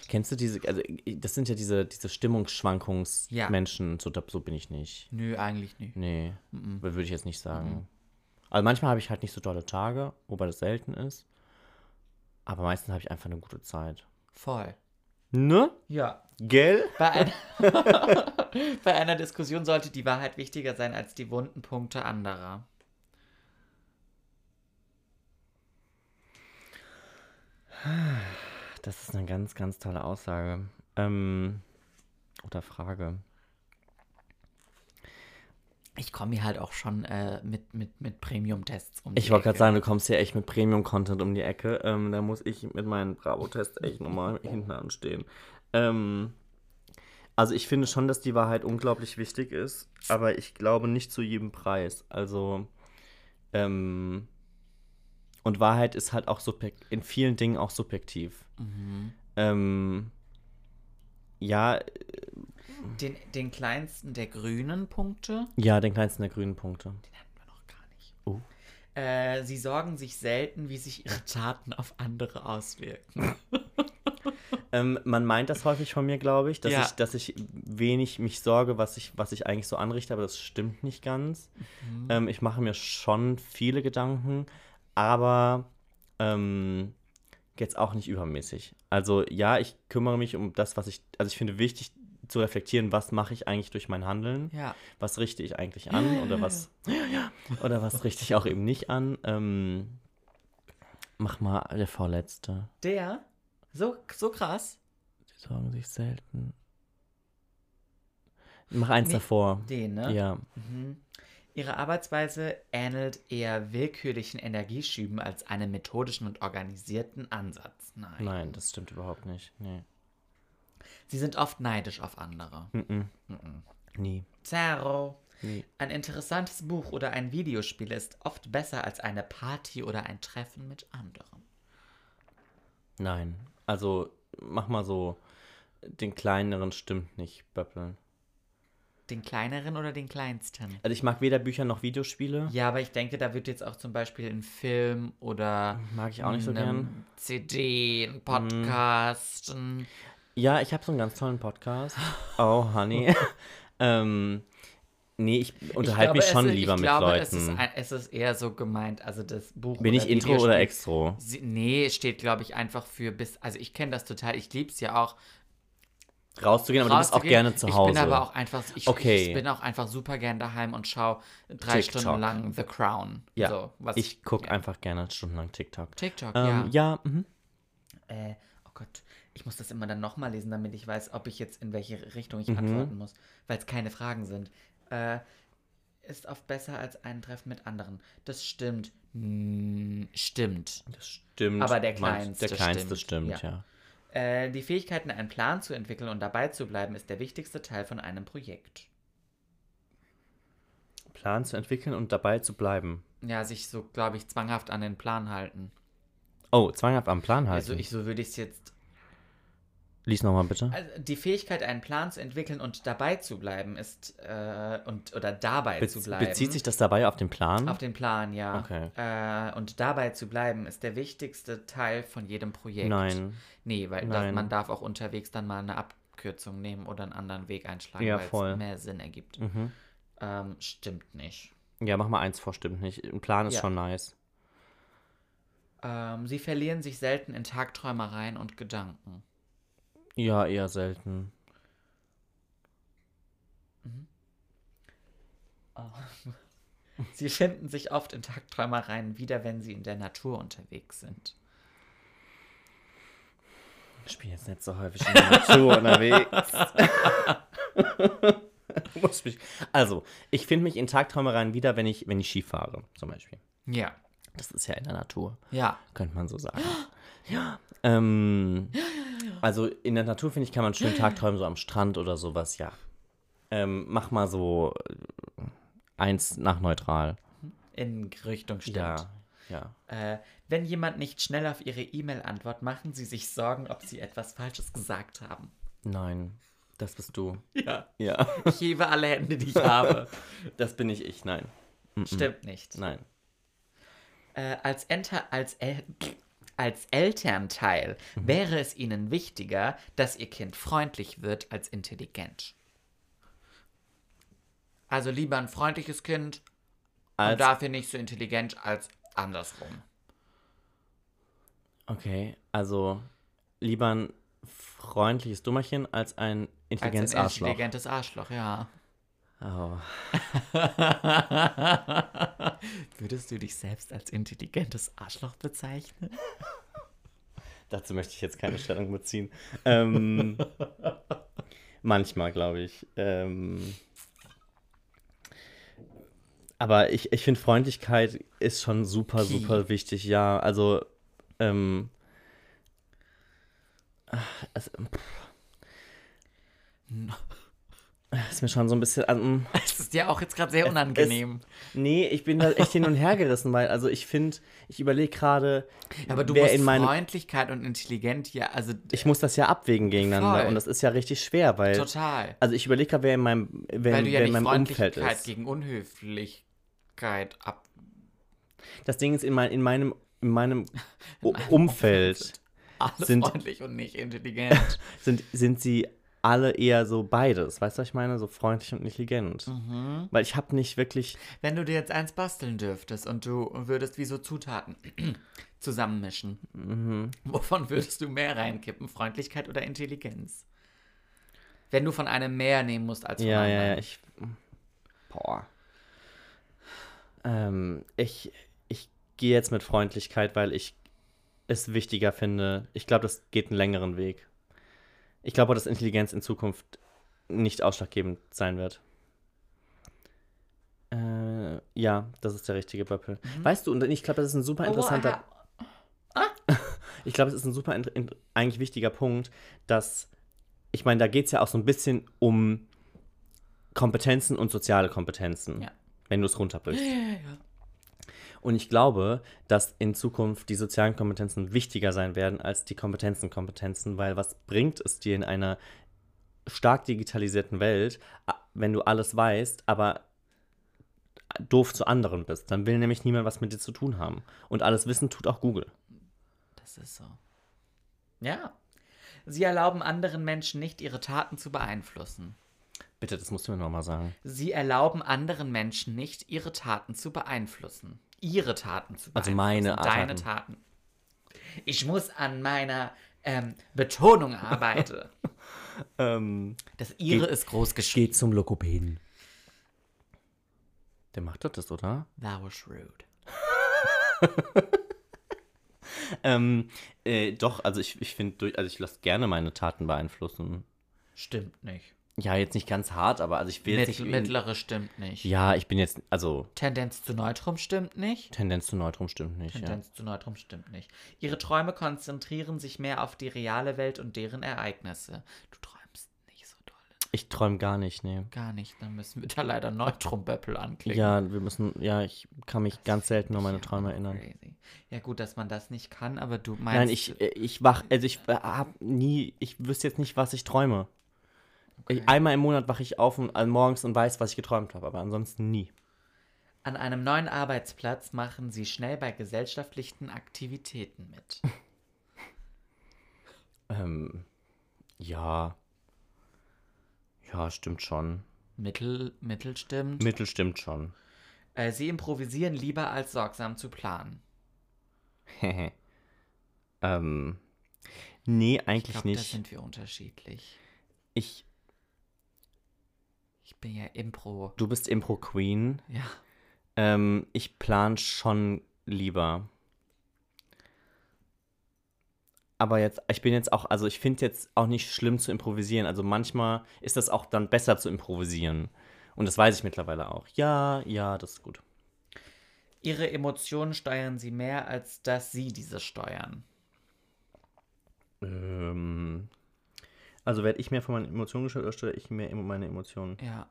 Kennst du diese, also das sind ja diese, diese Ja. Stimmungsschwankungsmenschen, so, da- so bin ich nicht. Nö, eigentlich nicht. Nee, Mhm. würde ich jetzt nicht sagen. Also manchmal habe ich halt nicht so tolle Tage, wobei das selten ist. Aber meistens habe ich einfach eine gute Zeit. Voll. Ne? Ja. Gell? Bei, ein Bei einer Diskussion sollte die Wahrheit wichtiger sein als die wunden Punkte anderer. Das ist eine ganz, ganz tolle Aussage. Ähm, oder Frage. Ich komme hier halt auch schon äh, mit, mit, mit Premium-Tests um. Ich die wollte gerade sagen, du kommst hier echt mit Premium-Content um die Ecke. Ähm, da muss ich mit meinen Bravo-Tests echt nochmal hinten anstehen. Ähm, also ich finde schon, dass die Wahrheit unglaublich wichtig ist, aber ich glaube nicht zu jedem Preis. Also, ähm, und Wahrheit ist halt auch in vielen Dingen auch subjektiv. Mhm. Ähm, ja, Den, den kleinsten der grünen Punkte, ja, den kleinsten der grünen Punkte. den hatten wir noch gar nicht. Oh. Äh, sie sorgen sich selten, wie sich ihre Taten auf andere auswirken. Ähm, man meint das häufig von mir, glaube ich, dass Ja. ich, dass ich wenig mich sorge, was ich, was ich eigentlich so anrichte, aber das stimmt nicht ganz. Mhm. Ähm, ich mache mir schon viele Gedanken, aber ähm, jetzt auch nicht übermäßig. Also ja, ich kümmere mich um das, was ich, also ich finde wichtig zu reflektieren, was mache ich eigentlich durch mein Handeln, Ja. was richte ich eigentlich an oder was oder was richte ich auch eben nicht an. Ähm, mach mal der vorletzte. Der? So, so krass? Die sorgen sich selten. Mach eins Nee, davor. Den, ne? Ja. Mhm. Ihre Arbeitsweise ähnelt eher willkürlichen Energieschüben als einem methodischen und organisierten Ansatz. Nein. Nein, das stimmt überhaupt nicht. Nee. Sie sind oft neidisch auf andere. Mm-mm. Mhm. Nie. Zero. Nie. Ein interessantes Buch oder ein Videospiel ist oft besser als eine Party oder ein Treffen mit anderen. Nein. Also, mach mal so. Den kleineren stimmt nicht, Böppeln. Den kleineren oder den kleinsten? Also, ich mag weder Bücher noch Videospiele. Ja, aber ich denke, da wird jetzt auch zum Beispiel ein Film oder Mag ich auch nicht so gern. CD, ein Podcast, ein Ja, ich habe so einen ganz tollen Podcast. Oh, Honey. ähm, nee, ich unterhalte mich schon es, lieber mit glaube, Leuten. Es ist, ein, es ist eher so gemeint, also das Buch. Bin ich Intro oder Extro? Nee, steht, glaube ich, einfach für bis. Also ich kenne das total, ich liebe es ja auch. Rauszugehen, aber du bist auch gerne zu Ich Hause. bin aber auch einfach, ich, Okay. ich bin auch einfach super gern daheim und schaue drei TikTok. Stunden lang The Crown. Ja, so, was, ich gucke ja. einfach gerne stundenlang TikTok. TikTok, Ähm, ja, mhm. Äh, oh Gott, ich muss das immer dann nochmal lesen, damit ich weiß, ob ich jetzt in welche Richtung ich Mhm. antworten muss, weil es keine Fragen sind. Äh, ist oft besser als ein Treffen mit anderen. Das stimmt. Hm, stimmt. Das stimmt. Aber der kleinste Der kleinste stimmt, stimmt, ja. Äh, die Fähigkeiten, einen Plan zu entwickeln und dabei zu bleiben, ist der wichtigste Teil von einem Projekt. Plan zu entwickeln und dabei zu bleiben. Ja, sich so, glaube ich, zwanghaft an den Plan halten. Oh, zwanghaft am Plan halten. Also ich, so würde ich es jetzt. Lies nochmal bitte. Also die Fähigkeit, einen Plan zu entwickeln und dabei zu bleiben, ist und oder dabei Bez zu bleiben. bezieht sich das dabei auf den Plan? Auf den Plan, ja. Okay. Äh, und dabei zu bleiben ist der wichtigste Teil von jedem Projekt. Nein. Nee, weil Nein. Das, man darf auch unterwegs dann mal eine Abkürzung nehmen oder einen anderen Weg einschlagen, Ja, weil es mehr Sinn ergibt. Mhm. Ähm, stimmt nicht. Ja, mach mal eins vor, stimmt nicht. Ein Plan ist Ja. schon nice. Ähm, sie verlieren sich selten in Tagträumereien und Gedanken. Ja, eher selten. Sie finden sich oft in Tagträumereien wieder, wenn sie in der Natur unterwegs sind. Ich bin jetzt nicht so häufig in der Natur unterwegs. Muss mich. Also, ich finde mich in Tagträumereien wieder, wenn ich, wenn ich Ski fahre, zum Beispiel. Ja. Das ist ja in der Natur, Ja. könnte man so sagen. Ja. Ähm, also in der Natur, finde ich, kann man schön Tagträumen, so am Strand oder sowas, ja. Ähm, mach mal so äh, eins nach neutral. In Richtung stimmt. Ja, ja. Äh, wenn jemand nicht schnell auf ihre E-Mail antwortet, machen sie sich Sorgen, ob sie etwas Falsches gesagt haben. Nein, das bist du. Ja. Ja, Ich hebe alle Hände, die ich habe. das bin nicht ich, nein. Stimmt nicht. Nein. Äh, als, Enter als, El als Elternteil wäre es ihnen wichtiger, dass ihr Kind freundlich wird als intelligent. Also lieber ein freundliches Kind Als, und dafür nicht so intelligent als andersrum. okay, also lieber ein freundliches Dummerchen als ein Als intelligentes ein Arschloch. intelligentes Arschloch, ja. Oh. Würdest du dich selbst als intelligentes Arschloch bezeichnen? Dazu möchte ich jetzt keine Stellung beziehen. Ähm, manchmal, glaube ich. Ähm, aber ich, ich finde, Freundlichkeit ist schon super, Key. super wichtig. Ja, also. Ähm, ach, es, pff. ist mir schon so ein bisschen. ähm, Es ist ja auch jetzt gerade sehr unangenehm. nee, ich bin da echt hin und her gerissen, weil, also ich finde, ich überlege gerade, Aber du musst in meine. Freundlichkeit und intelligent ja, also Ich muss das ja abwägen gegeneinander Voll. und das ist ja richtig schwer, weil. total. Also ich überlege gerade, wer in meinem, wer, Weil du ja wer in meinem Umfeld Freundlichkeit ist. gegen Unhöflichkeit ab. Das Ding ist, in, mein, in meinem, in meinem U- Umfeld Alle Sind- freundlich und nicht intelligent. sind, sind sie alle eher so beides. Weißt du, was ich meine? So freundlich und intelligent. Mhm. Weil ich habe nicht wirklich. Wenn du dir jetzt eins basteln dürftest und du würdest wie so Zutaten zusammenmischen, Mhm. wovon würdest du mehr reinkippen? Freundlichkeit oder Intelligenz? Wenn du von einem mehr nehmen musst als von Ja, anderen. ja, ja. Ich. Boah. Ähm, ich ich gehe jetzt mit Freundlichkeit, weil ich es wichtiger finde. Ich glaube, das geht einen längeren Weg. Ich glaube, dass Intelligenz in Zukunft nicht ausschlaggebend sein wird. Äh, ja, das ist der richtige Böppel. Weißt du, und ich glaube, das ist ein super Oh, interessanter. aha. Ich glaube, es ist ein super eigentlich wichtiger Punkt, dass, ich meine, da geht es ja auch so ein bisschen um Kompetenzen und soziale Kompetenzen, Ja. wenn du es runterbrichst. Ja, ja, ja. Und ich glaube, dass in Zukunft die sozialen Kompetenzen wichtiger sein werden als die Kompetenzen-Kompetenzen, weil was bringt es dir in einer stark digitalisierten Welt, wenn du alles weißt, aber doof zu anderen bist? Dann will nämlich niemand was mit dir zu tun haben. Und alles Wissen tut auch Google. Das ist so. Ja. Sie erlauben anderen Menschen nicht, ihre Taten zu beeinflussen. Bitte, das musst du mir nochmal sagen. Sie erlauben anderen Menschen nicht, ihre Taten zu beeinflussen. Ihre Taten zu beeinflussen. Also meine Deine Taten. Taten. Ich muss an meiner ähm, Betonung arbeiten. Ähm, Das Ihre Geht- ist groß geschrieben. Geht zum Lokopäden. Der macht das, oder? That was rude. Ähm, äh, doch, also ich, ich finde, also ich lasse gerne meine Taten beeinflussen. Stimmt nicht. Ja, jetzt nicht ganz hart, aber also ich will jetzt Mittel, nicht. mittlere stimmt nicht. Ja, ich bin jetzt, also Tendenz zu Neutrum stimmt nicht. Tendenz zu Neutrum stimmt nicht. Ja. Tendenz zu Neutrum stimmt nicht. Ihre Träume konzentrieren sich mehr auf die reale Welt und deren Ereignisse. Du träumst nicht so doll. Ich träume gar nicht, nee. Gar nicht. Dann müssen wir da leider Neutrum-Böppel anklicken. Ja, wir müssen, ja, ich kann mich ganz selten an meine Ja, Träume erinnern. Crazy. Ja, gut, dass man das nicht kann, aber du meinst. Nein, ich, äh, ich wach, also ich äh, hab nie, ich wüsste jetzt nicht, was ich träume. Ich, einmal im Monat wache ich auf und, äh, morgens und weiß, was ich geträumt habe, aber ansonsten nie. An einem neuen Arbeitsplatz machen sie schnell bei gesellschaftlichen Aktivitäten mit. Ähm, ja. Ja, stimmt schon. Mittel, Mittel stimmt. Mittel stimmt schon. Äh, sie improvisieren lieber als sorgsam zu planen. ähm, Nee, Ich eigentlich glaube, da nicht. sind wir unterschiedlich. Ich, Ich bin ja Impro. du bist Impro-Queen. Ja. Ähm, ich plan schon lieber. Aber jetzt, ich bin jetzt auch, also ich finde jetzt auch nicht schlimm zu improvisieren. Also manchmal ist das auch dann besser zu improvisieren. Und das weiß ich mittlerweile auch. Ja, ja, das ist gut. Ihre Emotionen steuern sie mehr, als dass sie diese steuern. Ähm, also werde ich mehr von meinen Emotionen gesteuert oder steuere ich mehr immer meine Emotionen? Ja.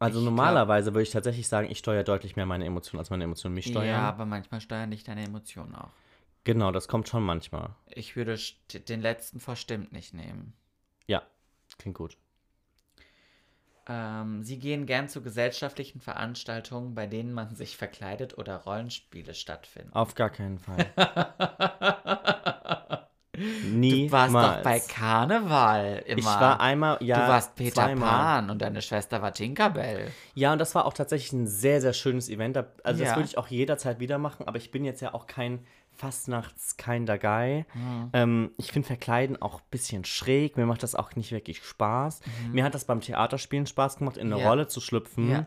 Also Ich glaub- normalerweise würde ich tatsächlich sagen, ich steuere deutlich mehr meine Emotionen, als meine Emotionen mich steuern. Ja, aber manchmal steuern dich deine Emotionen auch. Genau, das kommt schon manchmal. Ich würde den letzten verstimmt nicht nehmen. Ja, klingt gut. Ähm, sie gehen gern zu gesellschaftlichen Veranstaltungen, bei denen man sich verkleidet oder Rollenspiele stattfinden. Auf gar keinen Fall. Du Niemals. warst doch bei Karneval immer. Ich war einmal, ja, du warst Peter zweimal. Pan und deine Schwester war Tinkerbell. Ja, und das war auch tatsächlich ein sehr, sehr schönes Event. Also Ja. das würde ich auch jederzeit wieder machen, aber ich bin jetzt ja auch kein Fastnachts kinder Guy. Mhm. Ähm, ich finde Verkleiden auch ein bisschen schräg. Mir macht das auch nicht wirklich Spaß. Mir hat das beim Theaterspielen Spaß gemacht, in eine Mhm. Ja. Rolle zu schlüpfen, Ja.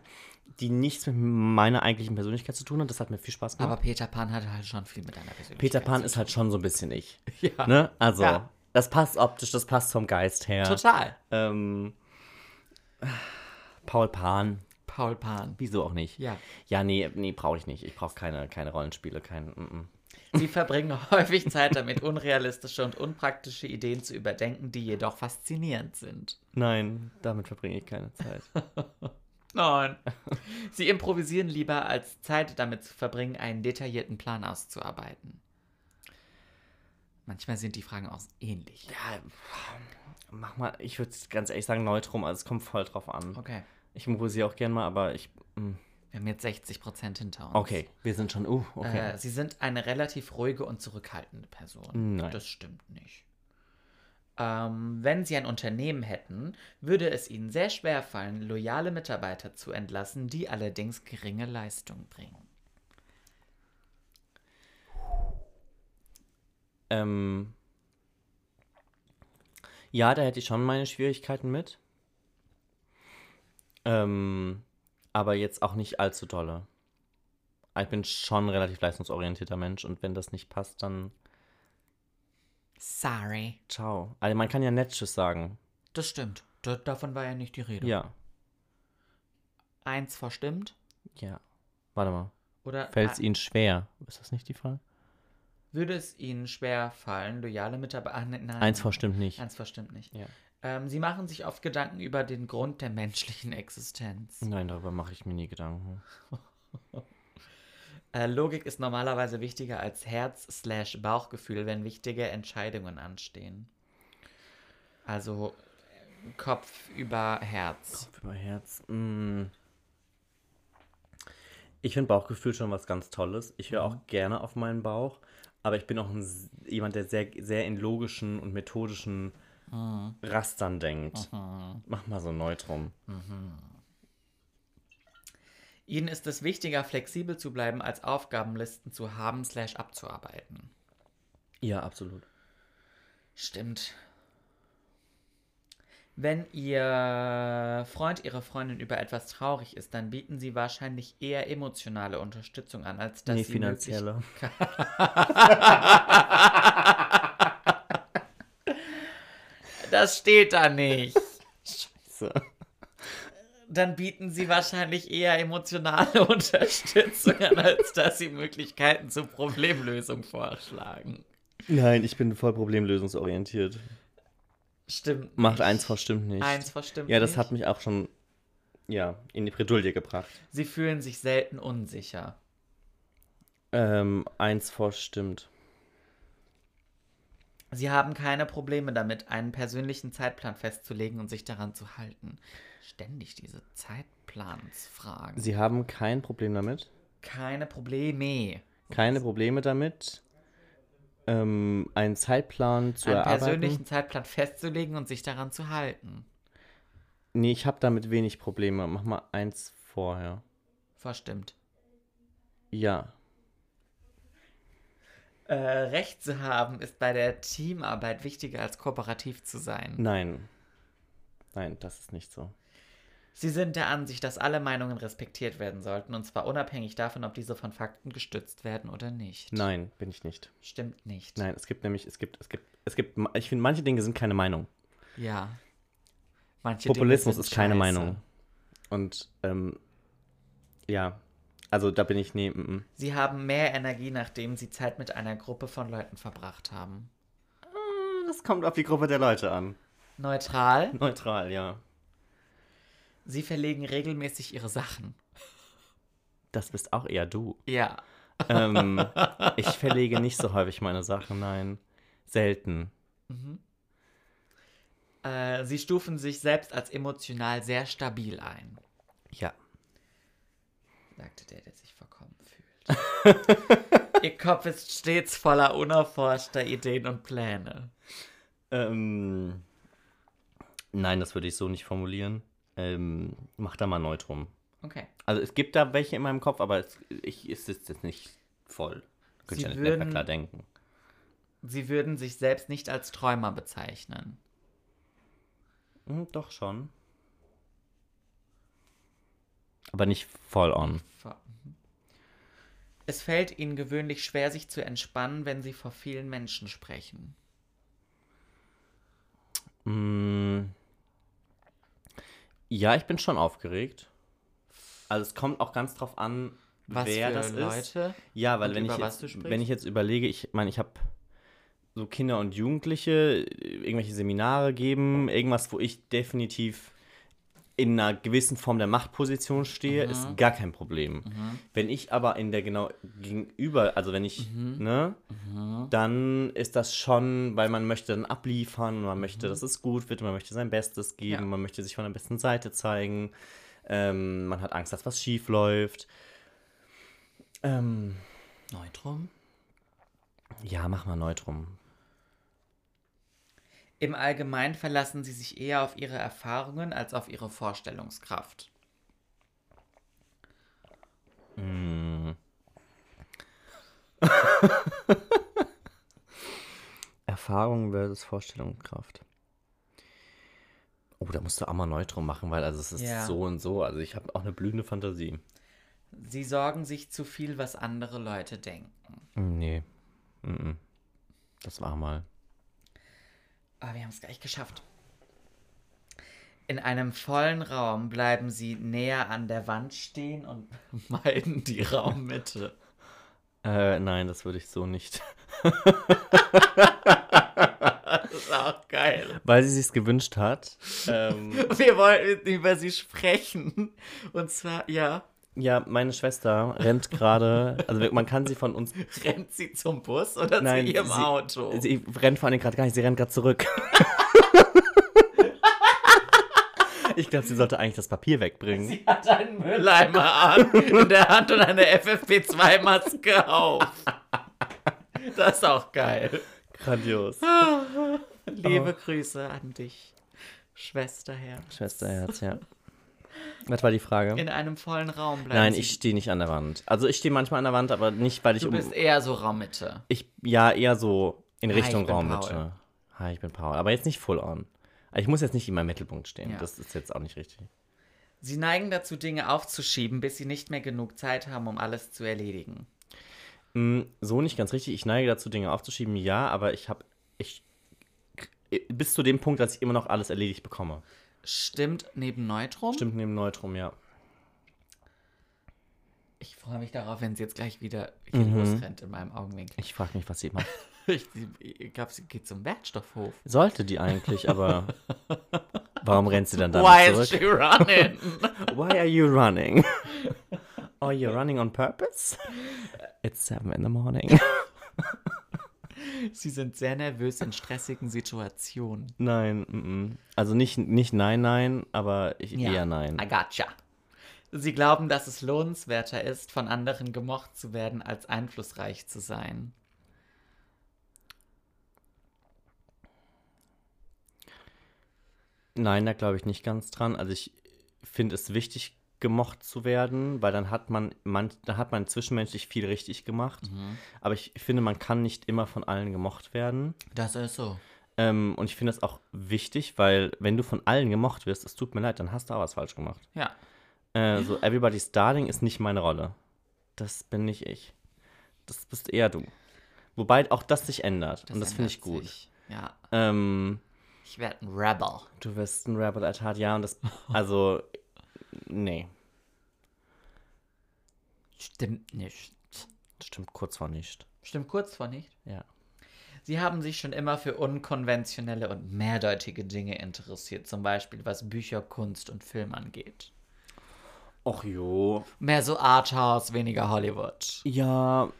die nichts mit meiner eigentlichen Persönlichkeit zu tun hat. Das hat mir viel Spaß gemacht. Aber Peter Pan hatte halt schon viel mit deiner Persönlichkeit. Peter Pan ist halt schon so ein bisschen ich. Ja. Ne? Also, Ja. das passt optisch, das passt vom Geist her. Total. Ähm, Paul Pan, Paul Pan. wieso auch nicht? Ja. Ja, nee, nee, brauche ich nicht. Ich brauche keine, keine Rollenspiele, kein. Mm -mm. Sie verbringen häufig Zeit damit, unrealistische und unpraktische Ideen zu überdenken, die jedoch faszinierend sind. Nein, damit verbringe ich keine Zeit. Nein. Sie improvisieren lieber, als Zeit damit zu verbringen, einen detaillierten Plan auszuarbeiten. Manchmal sind die Fragen auch ähnlich. ja, mach mal, ich würde ganz ehrlich sagen, neutrum, also es kommt voll drauf an. Okay. Ich improvisiere auch gern mal, aber ich. mm. Wir haben jetzt 60% hinter uns. Okay, wir sind schon. Uh, okay. Äh, Sie sind eine relativ ruhige und zurückhaltende Person. Nein. Das stimmt nicht. Ähm, wenn Sie ein Unternehmen hätten, würde es Ihnen sehr schwer fallen, loyale Mitarbeiter zu entlassen, die allerdings geringe Leistung bringen. Ähm, ja, da hätte ich schon meine Schwierigkeiten mit. Ähm, aber jetzt auch nicht allzu dolle. Ich bin schon ein relativ leistungsorientierter Mensch und wenn das nicht passt, dann Sorry. ciao. Also man kann ja nett Tschüss sagen. Das stimmt. Da, davon war ja nicht die Rede. Ja, Eins verstimmt? ja. Warte mal. Oder Fällt es Ihnen schwer? Ist das nicht die Frage? würde es Ihnen schwer fallen, loyale Mitarbeiter. Ah, nein, nein. Eins verstimmt nicht. Eins verstimmt nicht. Ja. Ähm, Sie machen sich oft Gedanken über den Grund der menschlichen Existenz. Nein, darüber mache ich mir nie Gedanken. Äh, Logik ist normalerweise wichtiger als Herz-Bauchgefühl, wenn wichtige Entscheidungen anstehen. Also Kopf über Herz. Kopf über Herz. Mm. Ich finde Bauchgefühl schon was ganz Tolles. Ich höre auch gerne auf meinen Bauch, aber ich bin auch ein, jemand, der sehr, sehr in logischen und methodischen Rastern denkt. Mach mal so neutrum. Ihnen ist es wichtiger, flexibel zu bleiben, als Aufgabenlisten zu haben slash abzuarbeiten. Ja, absolut. Stimmt. Wenn Ihr Freund, Ihre Freundin über etwas traurig ist, dann bieten Sie wahrscheinlich eher emotionale Unterstützung an, als dass nee, Sie finanzielle. Das steht da nicht. So. Dann bieten Sie wahrscheinlich eher emotionale Unterstützung an, als dass Sie Möglichkeiten zur Problemlösung vorschlagen. Nein, ich bin voll problemlösungsorientiert. Stimmt. Macht nicht. eins verstimmt nicht. Eins verstimmt ja, das nicht. hat mich auch schon ja, in die Bredouille gebracht. Sie fühlen sich selten unsicher. Ähm, eins verstimmt. Sie haben keine Probleme damit, einen persönlichen Zeitplan festzulegen und sich daran zu halten. Ständig diese Zeitplansfragen. Sie haben kein Problem damit. keine Probleme. keine Probleme damit, ähm, einen Zeitplan zu einen erarbeiten. persönlichen Zeitplan festzulegen und sich daran zu halten. Nee, ich habe damit wenig Probleme. Mach mal eins vorher. Verstimmt. Ja. Äh, Recht zu haben ist bei der Teamarbeit wichtiger als kooperativ zu sein. Nein. Nein, das ist nicht so. Sie sind der Ansicht, dass alle Meinungen respektiert werden sollten, und zwar unabhängig davon, ob diese von Fakten gestützt werden oder nicht. Nein, bin ich nicht. Stimmt nicht. Nein, es gibt nämlich, es gibt, es gibt, es gibt, ich finde, manche Dinge sind keine Meinung. Ja. Manche Populismus Dinge sind ist keine. Meinung. Und, ähm, ja, also da bin ich, nee, mm, mm. Sie haben mehr Energie, nachdem sie Zeit mit einer Gruppe von Leuten verbracht haben. Das kommt auf die Gruppe der Leute an. Neutral. Neutral, ja. Sie verlegen regelmäßig ihre Sachen. Das bist auch eher du. Ja. ähm, ich verlege nicht so häufig meine Sachen, nein. Selten. Äh, sie stufen sich selbst als emotional sehr stabil ein, Ja. Sagte der, der sich verkommen fühlt. Ihr Kopf ist stets voller unerforschter Ideen und Pläne. Ähm, nein, das würde ich so nicht formulieren. Ähm, mach da mal Neutrum. Okay. Also es gibt da welche in meinem Kopf, aber es, ich, es ist jetzt nicht voll. Könnte Sie ich ja nicht mehr würden- klar denken. Sie würden sich selbst nicht als Träumer bezeichnen. Hm, doch schon. Aber nicht voll on. Es fällt ihnen gewöhnlich schwer, sich zu entspannen, wenn sie vor vielen Menschen sprechen. Mm. Ja, ich bin schon aufgeregt. Also es kommt auch ganz drauf an, Was wer das ist. Leute? Ja, weil wenn ich, jetzt, wenn ich jetzt überlege, ich meine, ich habe so Kinder und Jugendliche, irgendwelche Seminare geben, irgendwas, wo ich definitiv in einer gewissen Form der Machtposition stehe, Mhm. ist gar kein Problem. Wenn ich aber in der genau gegenüber, also wenn ich, Mhm. ne, dann ist das schon, weil man möchte dann abliefern, man möchte, dass es gut wird, man möchte sein Bestes geben, Mhm. Ja. man möchte sich von der besten Seite zeigen, ähm, man hat Angst, dass was schief läuft. Ähm, Neutrum? ja, mach mal Neutrum. Im Allgemeinen verlassen sie sich eher auf ihre Erfahrungen als auf ihre Vorstellungskraft. Mm. Erfahrung versus Vorstellungskraft. Oh, da musst du auch mal Neutrum machen, weil also es ist Ja. so und so. Also ich habe auch eine blühende Fantasie. Sie sorgen sich zu viel, was andere Leute denken. Nee. Mm-mm. Das war mal. Aber wir haben es gleich geschafft. In einem vollen Raum bleiben sie näher an der Wand stehen und meiden die Raummitte. Äh, nein, das würde ich so nicht. Das ist auch geil. Weil sie sich's gewünscht hat. ähm, Wir wollten über sie sprechen. Und zwar, ja, ja, meine Schwester rennt gerade. Also man kann sie von uns rennt sie zum Bus oder Nein, zu ihrem sie- Auto? Sie rennt vor allem gerade gar nicht, sie rennt gerade zurück. ich glaube, sie sollte eigentlich das Papier wegbringen. Sie hat einen Mülleimer an in der Hand und eine FFP2-Maske auf. Das ist auch geil. Grandios. Liebe Grüße an dich, Schwesterherz. Schwesterherz, ja. Was war die Frage? In einem vollen Raum bleiben Nein, sie. ich stehe nicht an der Wand. Also ich stehe manchmal an der Wand, aber nicht, weil ich Du um. bist eher so Raummitte. Ich, ja, eher so in Hi, Richtung ich bin Raummitte. Paul. Hi, ich bin Paul. Aber jetzt nicht full on. Ich muss jetzt nicht in meinem Mittelpunkt stehen. Ja. Das ist jetzt auch nicht richtig. Sie neigen dazu, Dinge aufzuschieben, bis sie nicht mehr genug Zeit haben, um alles zu erledigen. Mm, So nicht ganz richtig. Ich neige dazu, Dinge aufzuschieben, ja, aber ich habe. Ich, bis zu dem Punkt, dass ich immer noch alles erledigt bekomme. Stimmt neben Neutrum? Stimmt neben Neutrum, ja. Ich freue mich darauf, wenn sie jetzt gleich wieder hier Mhm. losrennt in meinem Augenwinkel. Ich frage mich, was sie macht. Ich, ich glaube, sie geht zum Wertstoffhof. Sollte die eigentlich, aber warum rennt sie dann Why damit is zurück? she running? Why are you running? Are you running on purpose? It's seven in the morning. Sie sind sehr nervös in stressigen Situationen. Nein, mm, mm. also nicht, nicht nein, nein, aber ich, eher nein. I gotcha. Sie glauben, dass es lohnenswerter ist, von anderen gemocht zu werden, als einflussreich zu sein. Nein, da glaube ich nicht ganz dran. Also ich finde es wichtig, gemocht zu werden, weil dann hat man, man, dann hat man zwischenmenschlich viel richtig gemacht. Mhm. Aber ich finde, man kann nicht immer von allen gemocht werden. Das ist so. Ähm, und ich finde das auch wichtig, weil wenn du von allen gemocht wirst, es tut mir leid, dann hast du auch was falsch gemacht. Ja. Äh, so Everybody's Darling ist nicht meine Rolle. Das bin nicht ich. Das bist eher du. Wobei auch das sich ändert. und das finde ich gut. sich. Ja. Ähm, Ich werde ein Rebel. du wirst ein Rebel at Heart, ja, und das, also, nee, Stimmt nicht. stimmt kurz vor nicht. Stimmt kurz vor nicht. Ja. Sie haben sich schon immer für unkonventionelle und mehrdeutige Dinge interessiert, zum Beispiel was Bücher, Kunst und Film angeht. Och jo. Mehr so Arthouse, weniger Hollywood. Ja,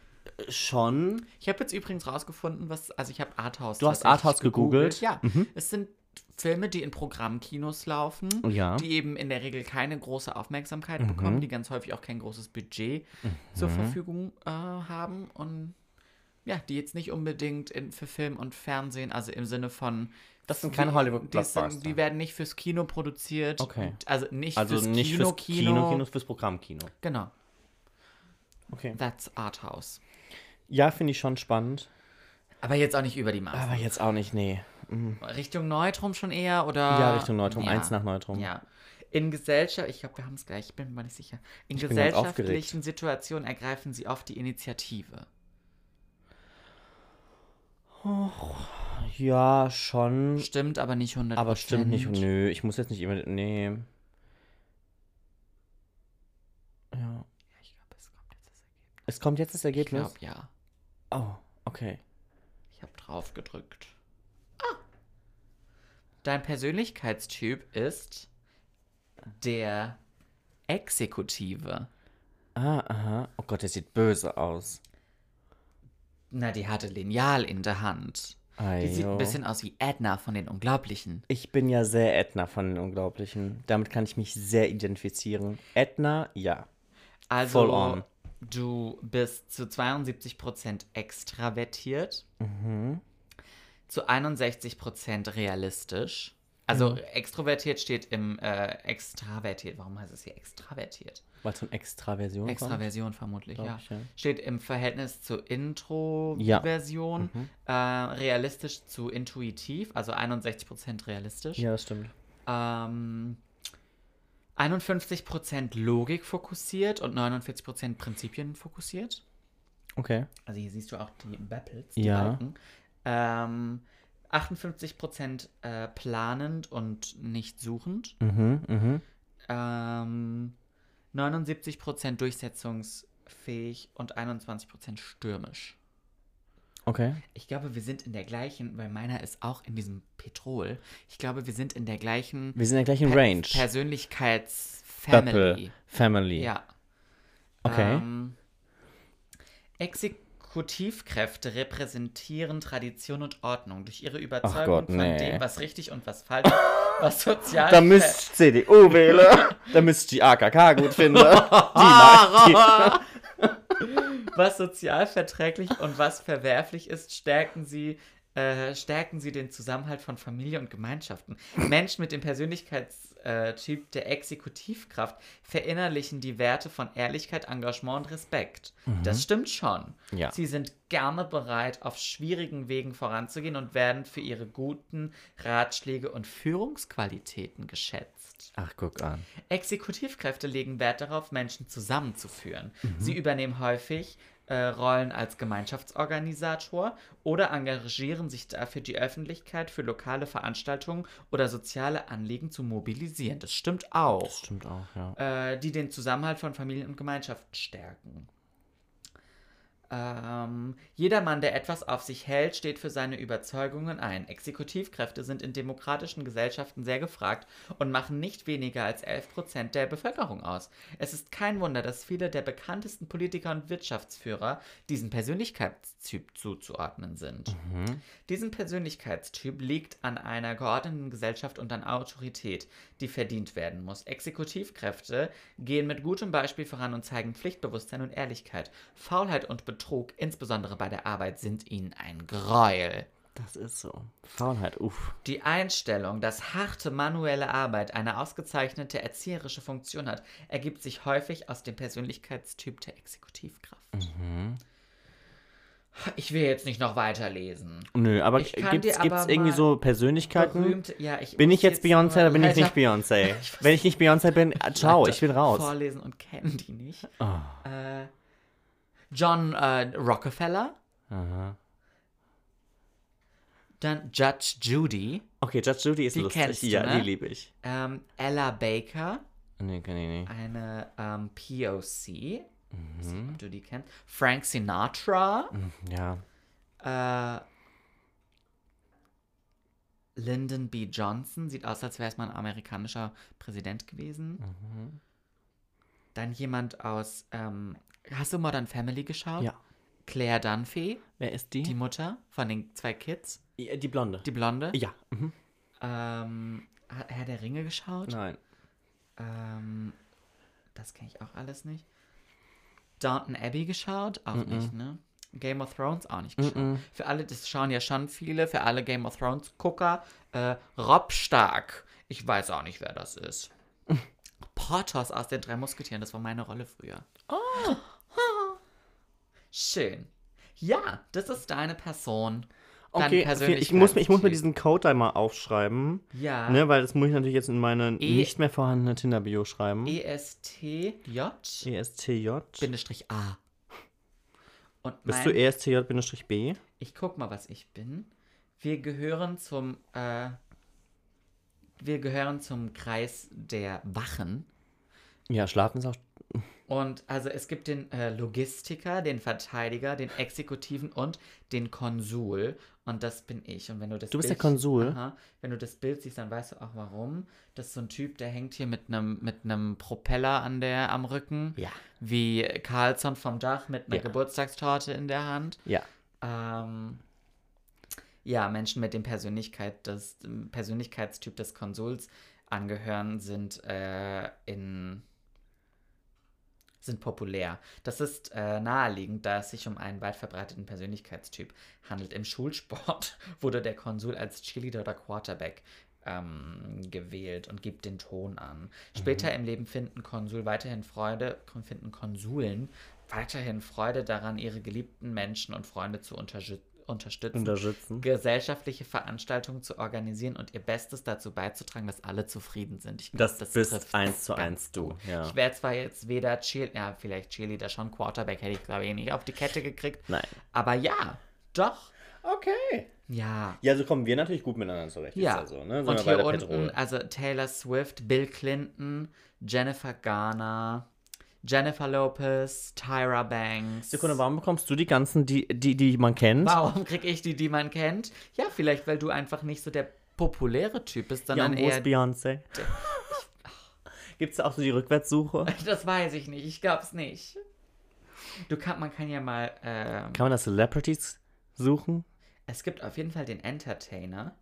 schon. Ich habe jetzt übrigens rausgefunden, was, also ich habe Arthouse. Du hast Arthouse gegoogelt? Ja, es sind Filme, die in Programmkinos laufen, Ja. die eben in der Regel keine große Aufmerksamkeit bekommen, die ganz häufig auch kein großes Budget zur Verfügung äh, haben und ja, die jetzt nicht unbedingt in, für Film und Fernsehen, also im Sinne von Das sind keine Hollywood-Blockbuster. Die, die werden nicht fürs Kino produziert. Okay. Also nicht Also fürs nicht Kino, fürs Kino, Kino, fürs Programmkino. Genau. Okay. That's Arthouse. Ja, finde ich schon spannend. Aber jetzt auch nicht über die Maße. Aber jetzt auch nicht, nee. Richtung Neutrum schon eher oder? Ja, Richtung Neutrum, Ja. eins nach Neutrum. Ja. In Gesellschaft, ich glaube, wir haben es gleich, ich bin mir nicht sicher. In Ich gesellschaftlichen Situationen ergreifen sie oft die Initiative. Ja, schon. Stimmt aber nicht 100%. Aber stimmt nicht. Nö, ich muss jetzt nicht immer. Nee. Ja. Ich glaube, es kommt jetzt das Ergebnis. Es kommt jetzt das Ich Ergebnis. glaube, ja. Oh, okay. Ich habe drauf gedrückt. Ah. Dein Persönlichkeitstyp ist der Exekutive. Ah, aha. Oh Gott, der sieht böse aus. Na, die hatte Lineal in der Hand. Die sieht ein bisschen aus wie Edna von den Unglaublichen. Ich bin ja sehr Edna von den Unglaublichen. Damit kann ich mich sehr identifizieren. Edna, ja. Also, Voll on. du bist zu 72% extravertiert, Mhm. Zu 61% realistisch. Also Mhm. extrovertiert steht im äh, extravertiert. Warum heißt es hier extravertiert? Weil es von Extraversion kommt. Extraversion vermutlich, Glaub ja. ich, ja. Steht im Verhältnis zur Introversion, Mhm. äh, realistisch zu intuitiv, also 61% realistisch. Ja, das stimmt. Ähm, 51% Logik fokussiert und 49% Prinzipien fokussiert. Okay. Also hier siehst du auch die Bapples, die Ja. Balken. Ähm, 58% äh, planend und nicht suchend. Mhm, mhm. Ähm, 79% durchsetzungsfähig und 21% stürmisch. Okay. Ich glaube, wir sind in der gleichen, weil meiner ist auch in diesem Petrol. Ich glaube, wir sind in der gleichen Wir sind in der gleichen Per- Range. Persönlichkeitsfamily. Family. Ja. Okay. Ähm, Exekutivkräfte repräsentieren Tradition und Ordnung durch ihre Überzeugung Gott, von nee. dem, was richtig und was falsch ist, was sozial Da müsst CDU wählen. da müsst die AKK gut finden. die, mag- was sozial verträglich und was verwerflich ist, stärken sie, äh, stärken sie den Zusammenhalt von Familie und Gemeinschaften. Menschen mit dem Persönlichkeitstyp der Exekutivkraft verinnerlichen die Werte von Ehrlichkeit, Engagement und Respekt. Das stimmt schon. Ja. Sie sind gerne bereit, auf schwierigen Wegen voranzugehen und werden für ihre guten Ratschläge und Führungsqualitäten geschätzt. Ach, guck an. Exekutivkräfte legen Wert darauf, Menschen zusammenzuführen. Sie übernehmen häufig Rollen als Gemeinschaftsorganisator oder engagieren sich dafür, die Öffentlichkeit für lokale Veranstaltungen oder soziale Anliegen zu mobilisieren. Das stimmt auch. Stimmt auch, ja. Äh, die den Zusammenhalt von Familien und Gemeinschaften stärken. Ähm, jeder Mann, der etwas auf sich hält, steht für seine Überzeugungen ein. Exekutivkräfte sind in demokratischen Gesellschaften sehr gefragt und machen nicht weniger als 11% der Bevölkerung aus. Es ist kein Wunder, dass viele der bekanntesten Politiker und Wirtschaftsführer diesem Persönlichkeitstyp zuzuordnen sind. Diesen Persönlichkeitstyp liegt an einer geordneten Gesellschaft und an Autorität, die verdient werden muss. Exekutivkräfte gehen mit gutem Beispiel voran und zeigen Pflichtbewusstsein und Ehrlichkeit. Faulheit und Betrug, insbesondere bei der Arbeit, sind ihnen ein Gräuel. Das ist so. Faulheit, uff. Die Einstellung, dass harte manuelle Arbeit eine ausgezeichnete erzieherische Funktion hat, ergibt sich häufig aus dem Persönlichkeitstyp der Exekutivkraft. Mhm. Ich will jetzt nicht noch weiterlesen. Nö, aber gibt's aber irgendwie so Persönlichkeiten? Berühmte, ja, ich Bin ich jetzt Beyoncé oder bin ich nicht Beyoncé? Wenn ich nicht Beyoncé bin, ciao, ich will raus. Vorlesen und kennen die nicht. Oh. Äh, John äh, Rockefeller, Aha. dann Judge Judy, Okay, Judge Judy ist Die lustig. kennst du, ja, ne? die liebe ich. ähm, Ella Baker, Nee, kenn ich nicht. eine ähm, POC, weiß Mhm. nicht, ob du die kennst, Frank Sinatra, Ja. äh, Lyndon B. Johnson, sieht aus, als wäre es mal ein amerikanischer Präsident gewesen. Mhm. Dann jemand aus, ähm, hast du Modern Family geschaut? Ja. Claire Dunphy, Wer ist die? die Mutter von den zwei Kids, Die, die Blonde. die Blonde. ja. Mhm. Ähm, hat Herr der Ringe geschaut? Nein. Ähm, das kenne ich auch alles nicht. Downton Abbey geschaut? Auch Mhm. nicht, ne? Game of Thrones auch nicht geschaut. Mhm. Für alle, das schauen ja schon viele, für alle Game of Thrones Gucker, äh, Rob Stark. Ich weiß auch nicht, wer das ist. Porthos aus den drei Musketieren, das war meine Rolle früher. Oh. Schön. Ja, das ist deine Person. Okay, ich muss, mir- ich muss mir diesen Code einmal aufschreiben. Ja. Ne, weil das muss ich natürlich jetzt in meine E- nicht mehr vorhandene Tinder-Bio schreiben. ESTJ ESTJ. Bindestrich A. Und Bist mein, du E ESTJ-B? Ich guck mal, was ich bin. Wir gehören zum, äh, wir gehören zum Kreis der Wachen. Ja, schlafen ist auch. Und also es gibt den äh, Logistiker, den Verteidiger, den Exekutiven und den Konsul. Und das bin ich. Und wenn du das Du bist der Bild- Konsul? Aha, wenn du das Bild siehst, dann weißt du auch warum. Das ist so ein Typ, der hängt hier mit einem mit einem Propeller an der am Rücken. Ja. Wie Carlson vom Dach mit einer Ja. Geburtstagstorte in der Hand. Ja. Ähm, ja, Menschen mit dem Persönlichkeit des, Persönlichkeitstyp des Konsuls angehören, sind äh, in sind populär. Das ist äh, naheliegend, da es sich um einen weit verbreiteten Persönlichkeitstyp handelt. Im Schulsport wurde der Konsul als Cheerleader oder Quarterback ähm, gewählt und gibt den Ton an. Später im Leben finden Konsul weiterhin Freude, finden Konsuln weiterhin Freude daran, ihre geliebten Menschen und Freunde zu unterstü- unterstützen, Unterstützen. gesellschaftliche Veranstaltungen zu organisieren und ihr Bestes dazu beizutragen, dass alle zufrieden sind. Ich glaub, Das, bist trifft's eins zu eins du. Ja. Ich wäre zwar jetzt weder Cheer, ja, vielleicht Cheerleader schon, Quarterback hätte ich glaube ich nicht auf die Kette gekriegt. Nein. Aber ja, doch. Okay. Ja. Ja, so kommen wir natürlich gut miteinander zurecht. Ja. Ist ja so, ne? Sind Und hier unten, Petrol. also Taylor Swift, Bill Clinton, Jennifer Garner, Jennifer Lopez, Tyra Banks. Sekunde, warum bekommst du die ganzen, die, die, die man kennt? Warum krieg ich die, die man kennt? Ja, vielleicht, weil du einfach nicht so der populäre Typ bist, Ja, sondern und wo eher. ist Beyoncé? Gibt es da auch so die Rückwärtssuche? Das weiß ich nicht, ich glaub's nicht. Du kann, man kann ja mal. Ähm, Kann man da Celebrities suchen? es gibt auf jeden Fall den Entertainer.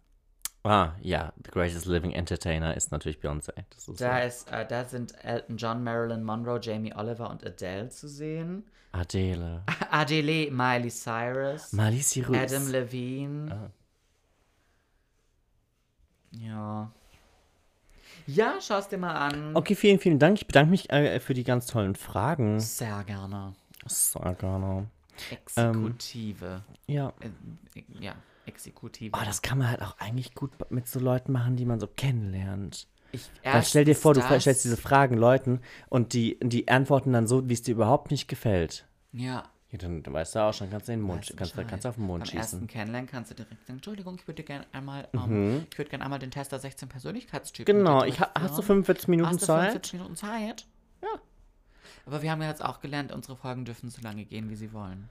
Ah, ja, The Greatest Living Entertainer ist natürlich Beyoncé. Ist Da so. ist, äh, da sind Elton John, Marilyn Monroe, Jamie Oliver und Adele zu sehen. Adele. Adele, Miley Cyrus, Miley Cyrus. Adam Levine. Ah. Ja. Ja, schau es dir mal an. Okay, vielen, vielen Dank. Ich bedanke mich äh, für die ganz tollen Fragen. Sehr gerne. Sehr gerne. Exekutive. Ja. äh, ja, Exekutive. Oh, das kann man halt auch eigentlich gut mit so Leuten machen, die man so kennenlernt. ich, Weil stell dir vor, du stellst diese Fragen Leuten und die, die antworten dann so, wie es dir überhaupt nicht gefällt. Ja. Ja, dann, dann weißt du auch schon, kannst du den Mund, du kannst, du- kannst du auf den Mund Beim ersten schießen. Kennenlernen kannst du direkt sagen, Entschuldigung, ich würde gerne einmal, ähm, ich würde gerne einmal den Tester 16 Persönlichkeitstypen. Mhm. Genau, ich ha hast du durchführen. 45 Minuten Hast du Zeit? 45 Minuten Zeit? Ja. Aber wir haben ja jetzt auch gelernt, unsere Folgen dürfen so lange gehen, wie sie wollen.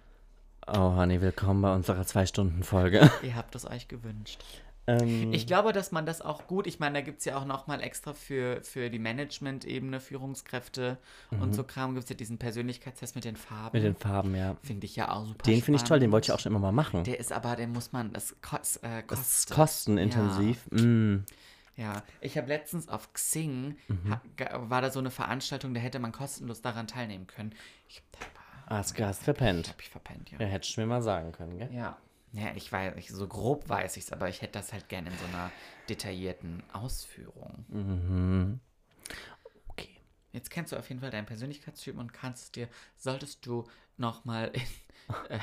Oh, Honey, willkommen bei unserer Zwei-Stunden-Folge. Ihr habt es euch gewünscht. ähm, Ich glaube, dass man das auch gut, ich meine, da gibt es ja auch nochmal extra für, für die Management-Ebene, Führungskräfte und so Kram, gibt es ja diesen Persönlichkeitstest mit den Farben. Mhm. mit den Farben, ja. Finde ich ja auch super Den finde ich toll, den wollte ich auch schon immer mal machen. Der ist aber, den muss man, das kost, äh, das kostet. ist kostenintensiv. Mm. Ja, ich habe letztens auf Xing, Mhm. ha, ge- war da so eine Veranstaltung, da hätte man kostenlos daran teilnehmen können. Ich habe hast, hast verpennt. hab ich verpennt, ja. Ja, hättest du mir mal sagen können, gell? Ja, Ja, ich weiß, ich, so grob weiß ich es, aber ich hätte das halt gerne in so einer detaillierten Ausführung. Mhm. Okay. Jetzt kennst du auf jeden Fall deinen Persönlichkeitstyp und kannst dir, solltest du nochmal äh,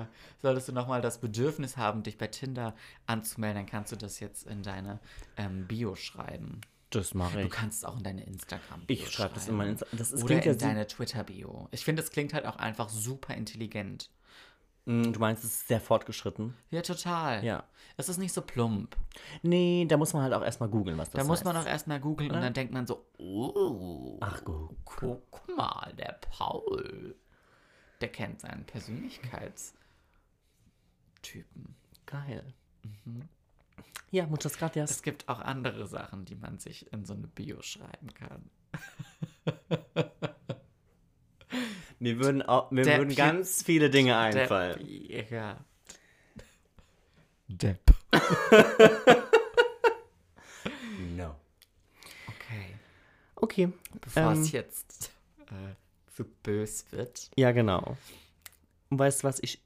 äh, solltest du nochmal das Bedürfnis haben, dich bei Tinder anzumelden, dann kannst du das jetzt in deine ähm, Bio schreiben. Das mache Du ich. kannst auch in deine Instagram. Ich schreibe das in mein Insta Das ist, Oder klingt ja in so- deine Twitter-Bio. Ich finde, es klingt halt auch einfach super intelligent. Mm, Du meinst, es ist sehr fortgeschritten? Ja, total. Ja. Es ist nicht so plump. Nee, da muss man halt auch erstmal googeln, was das Da muss heißt. man auch erstmal googeln und Ja. dann denkt man so, oh, Ach, guck. guck mal, der Paul, der kennt seinen Persönlichkeitstypen. Geil. Ja, muchas gracias. Es gibt auch andere Sachen, die man sich in so eine Bio schreiben kann. Mir würden, auch, mir würden ganz viele Dinge einfallen. Depp, ja. Depp. No. Okay. Okay. Bevor Ähm, es jetzt äh, zu bös wird. Ja, genau. Und weißt du was? Ich,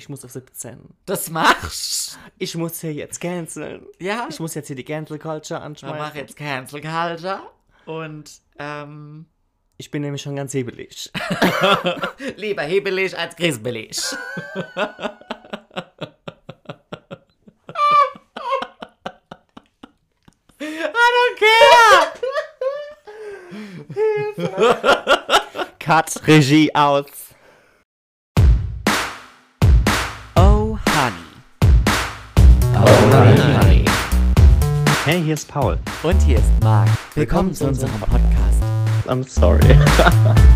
ich muss auf 17. Das machst Ich muss hier jetzt canceln. Ja, Ich muss jetzt hier die Cancel Culture ich anschmeißen. mache jetzt Cancel Culture. Und, ähm, Ich bin nämlich schon ganz hebelig. lieber hebelig als grisbelig. I don't care! Cut, Regie aus. Honey. honey. Hey, hier ist Paul. Und hier ist Marc. Willkommen zu unserem Podcast. I'm sorry.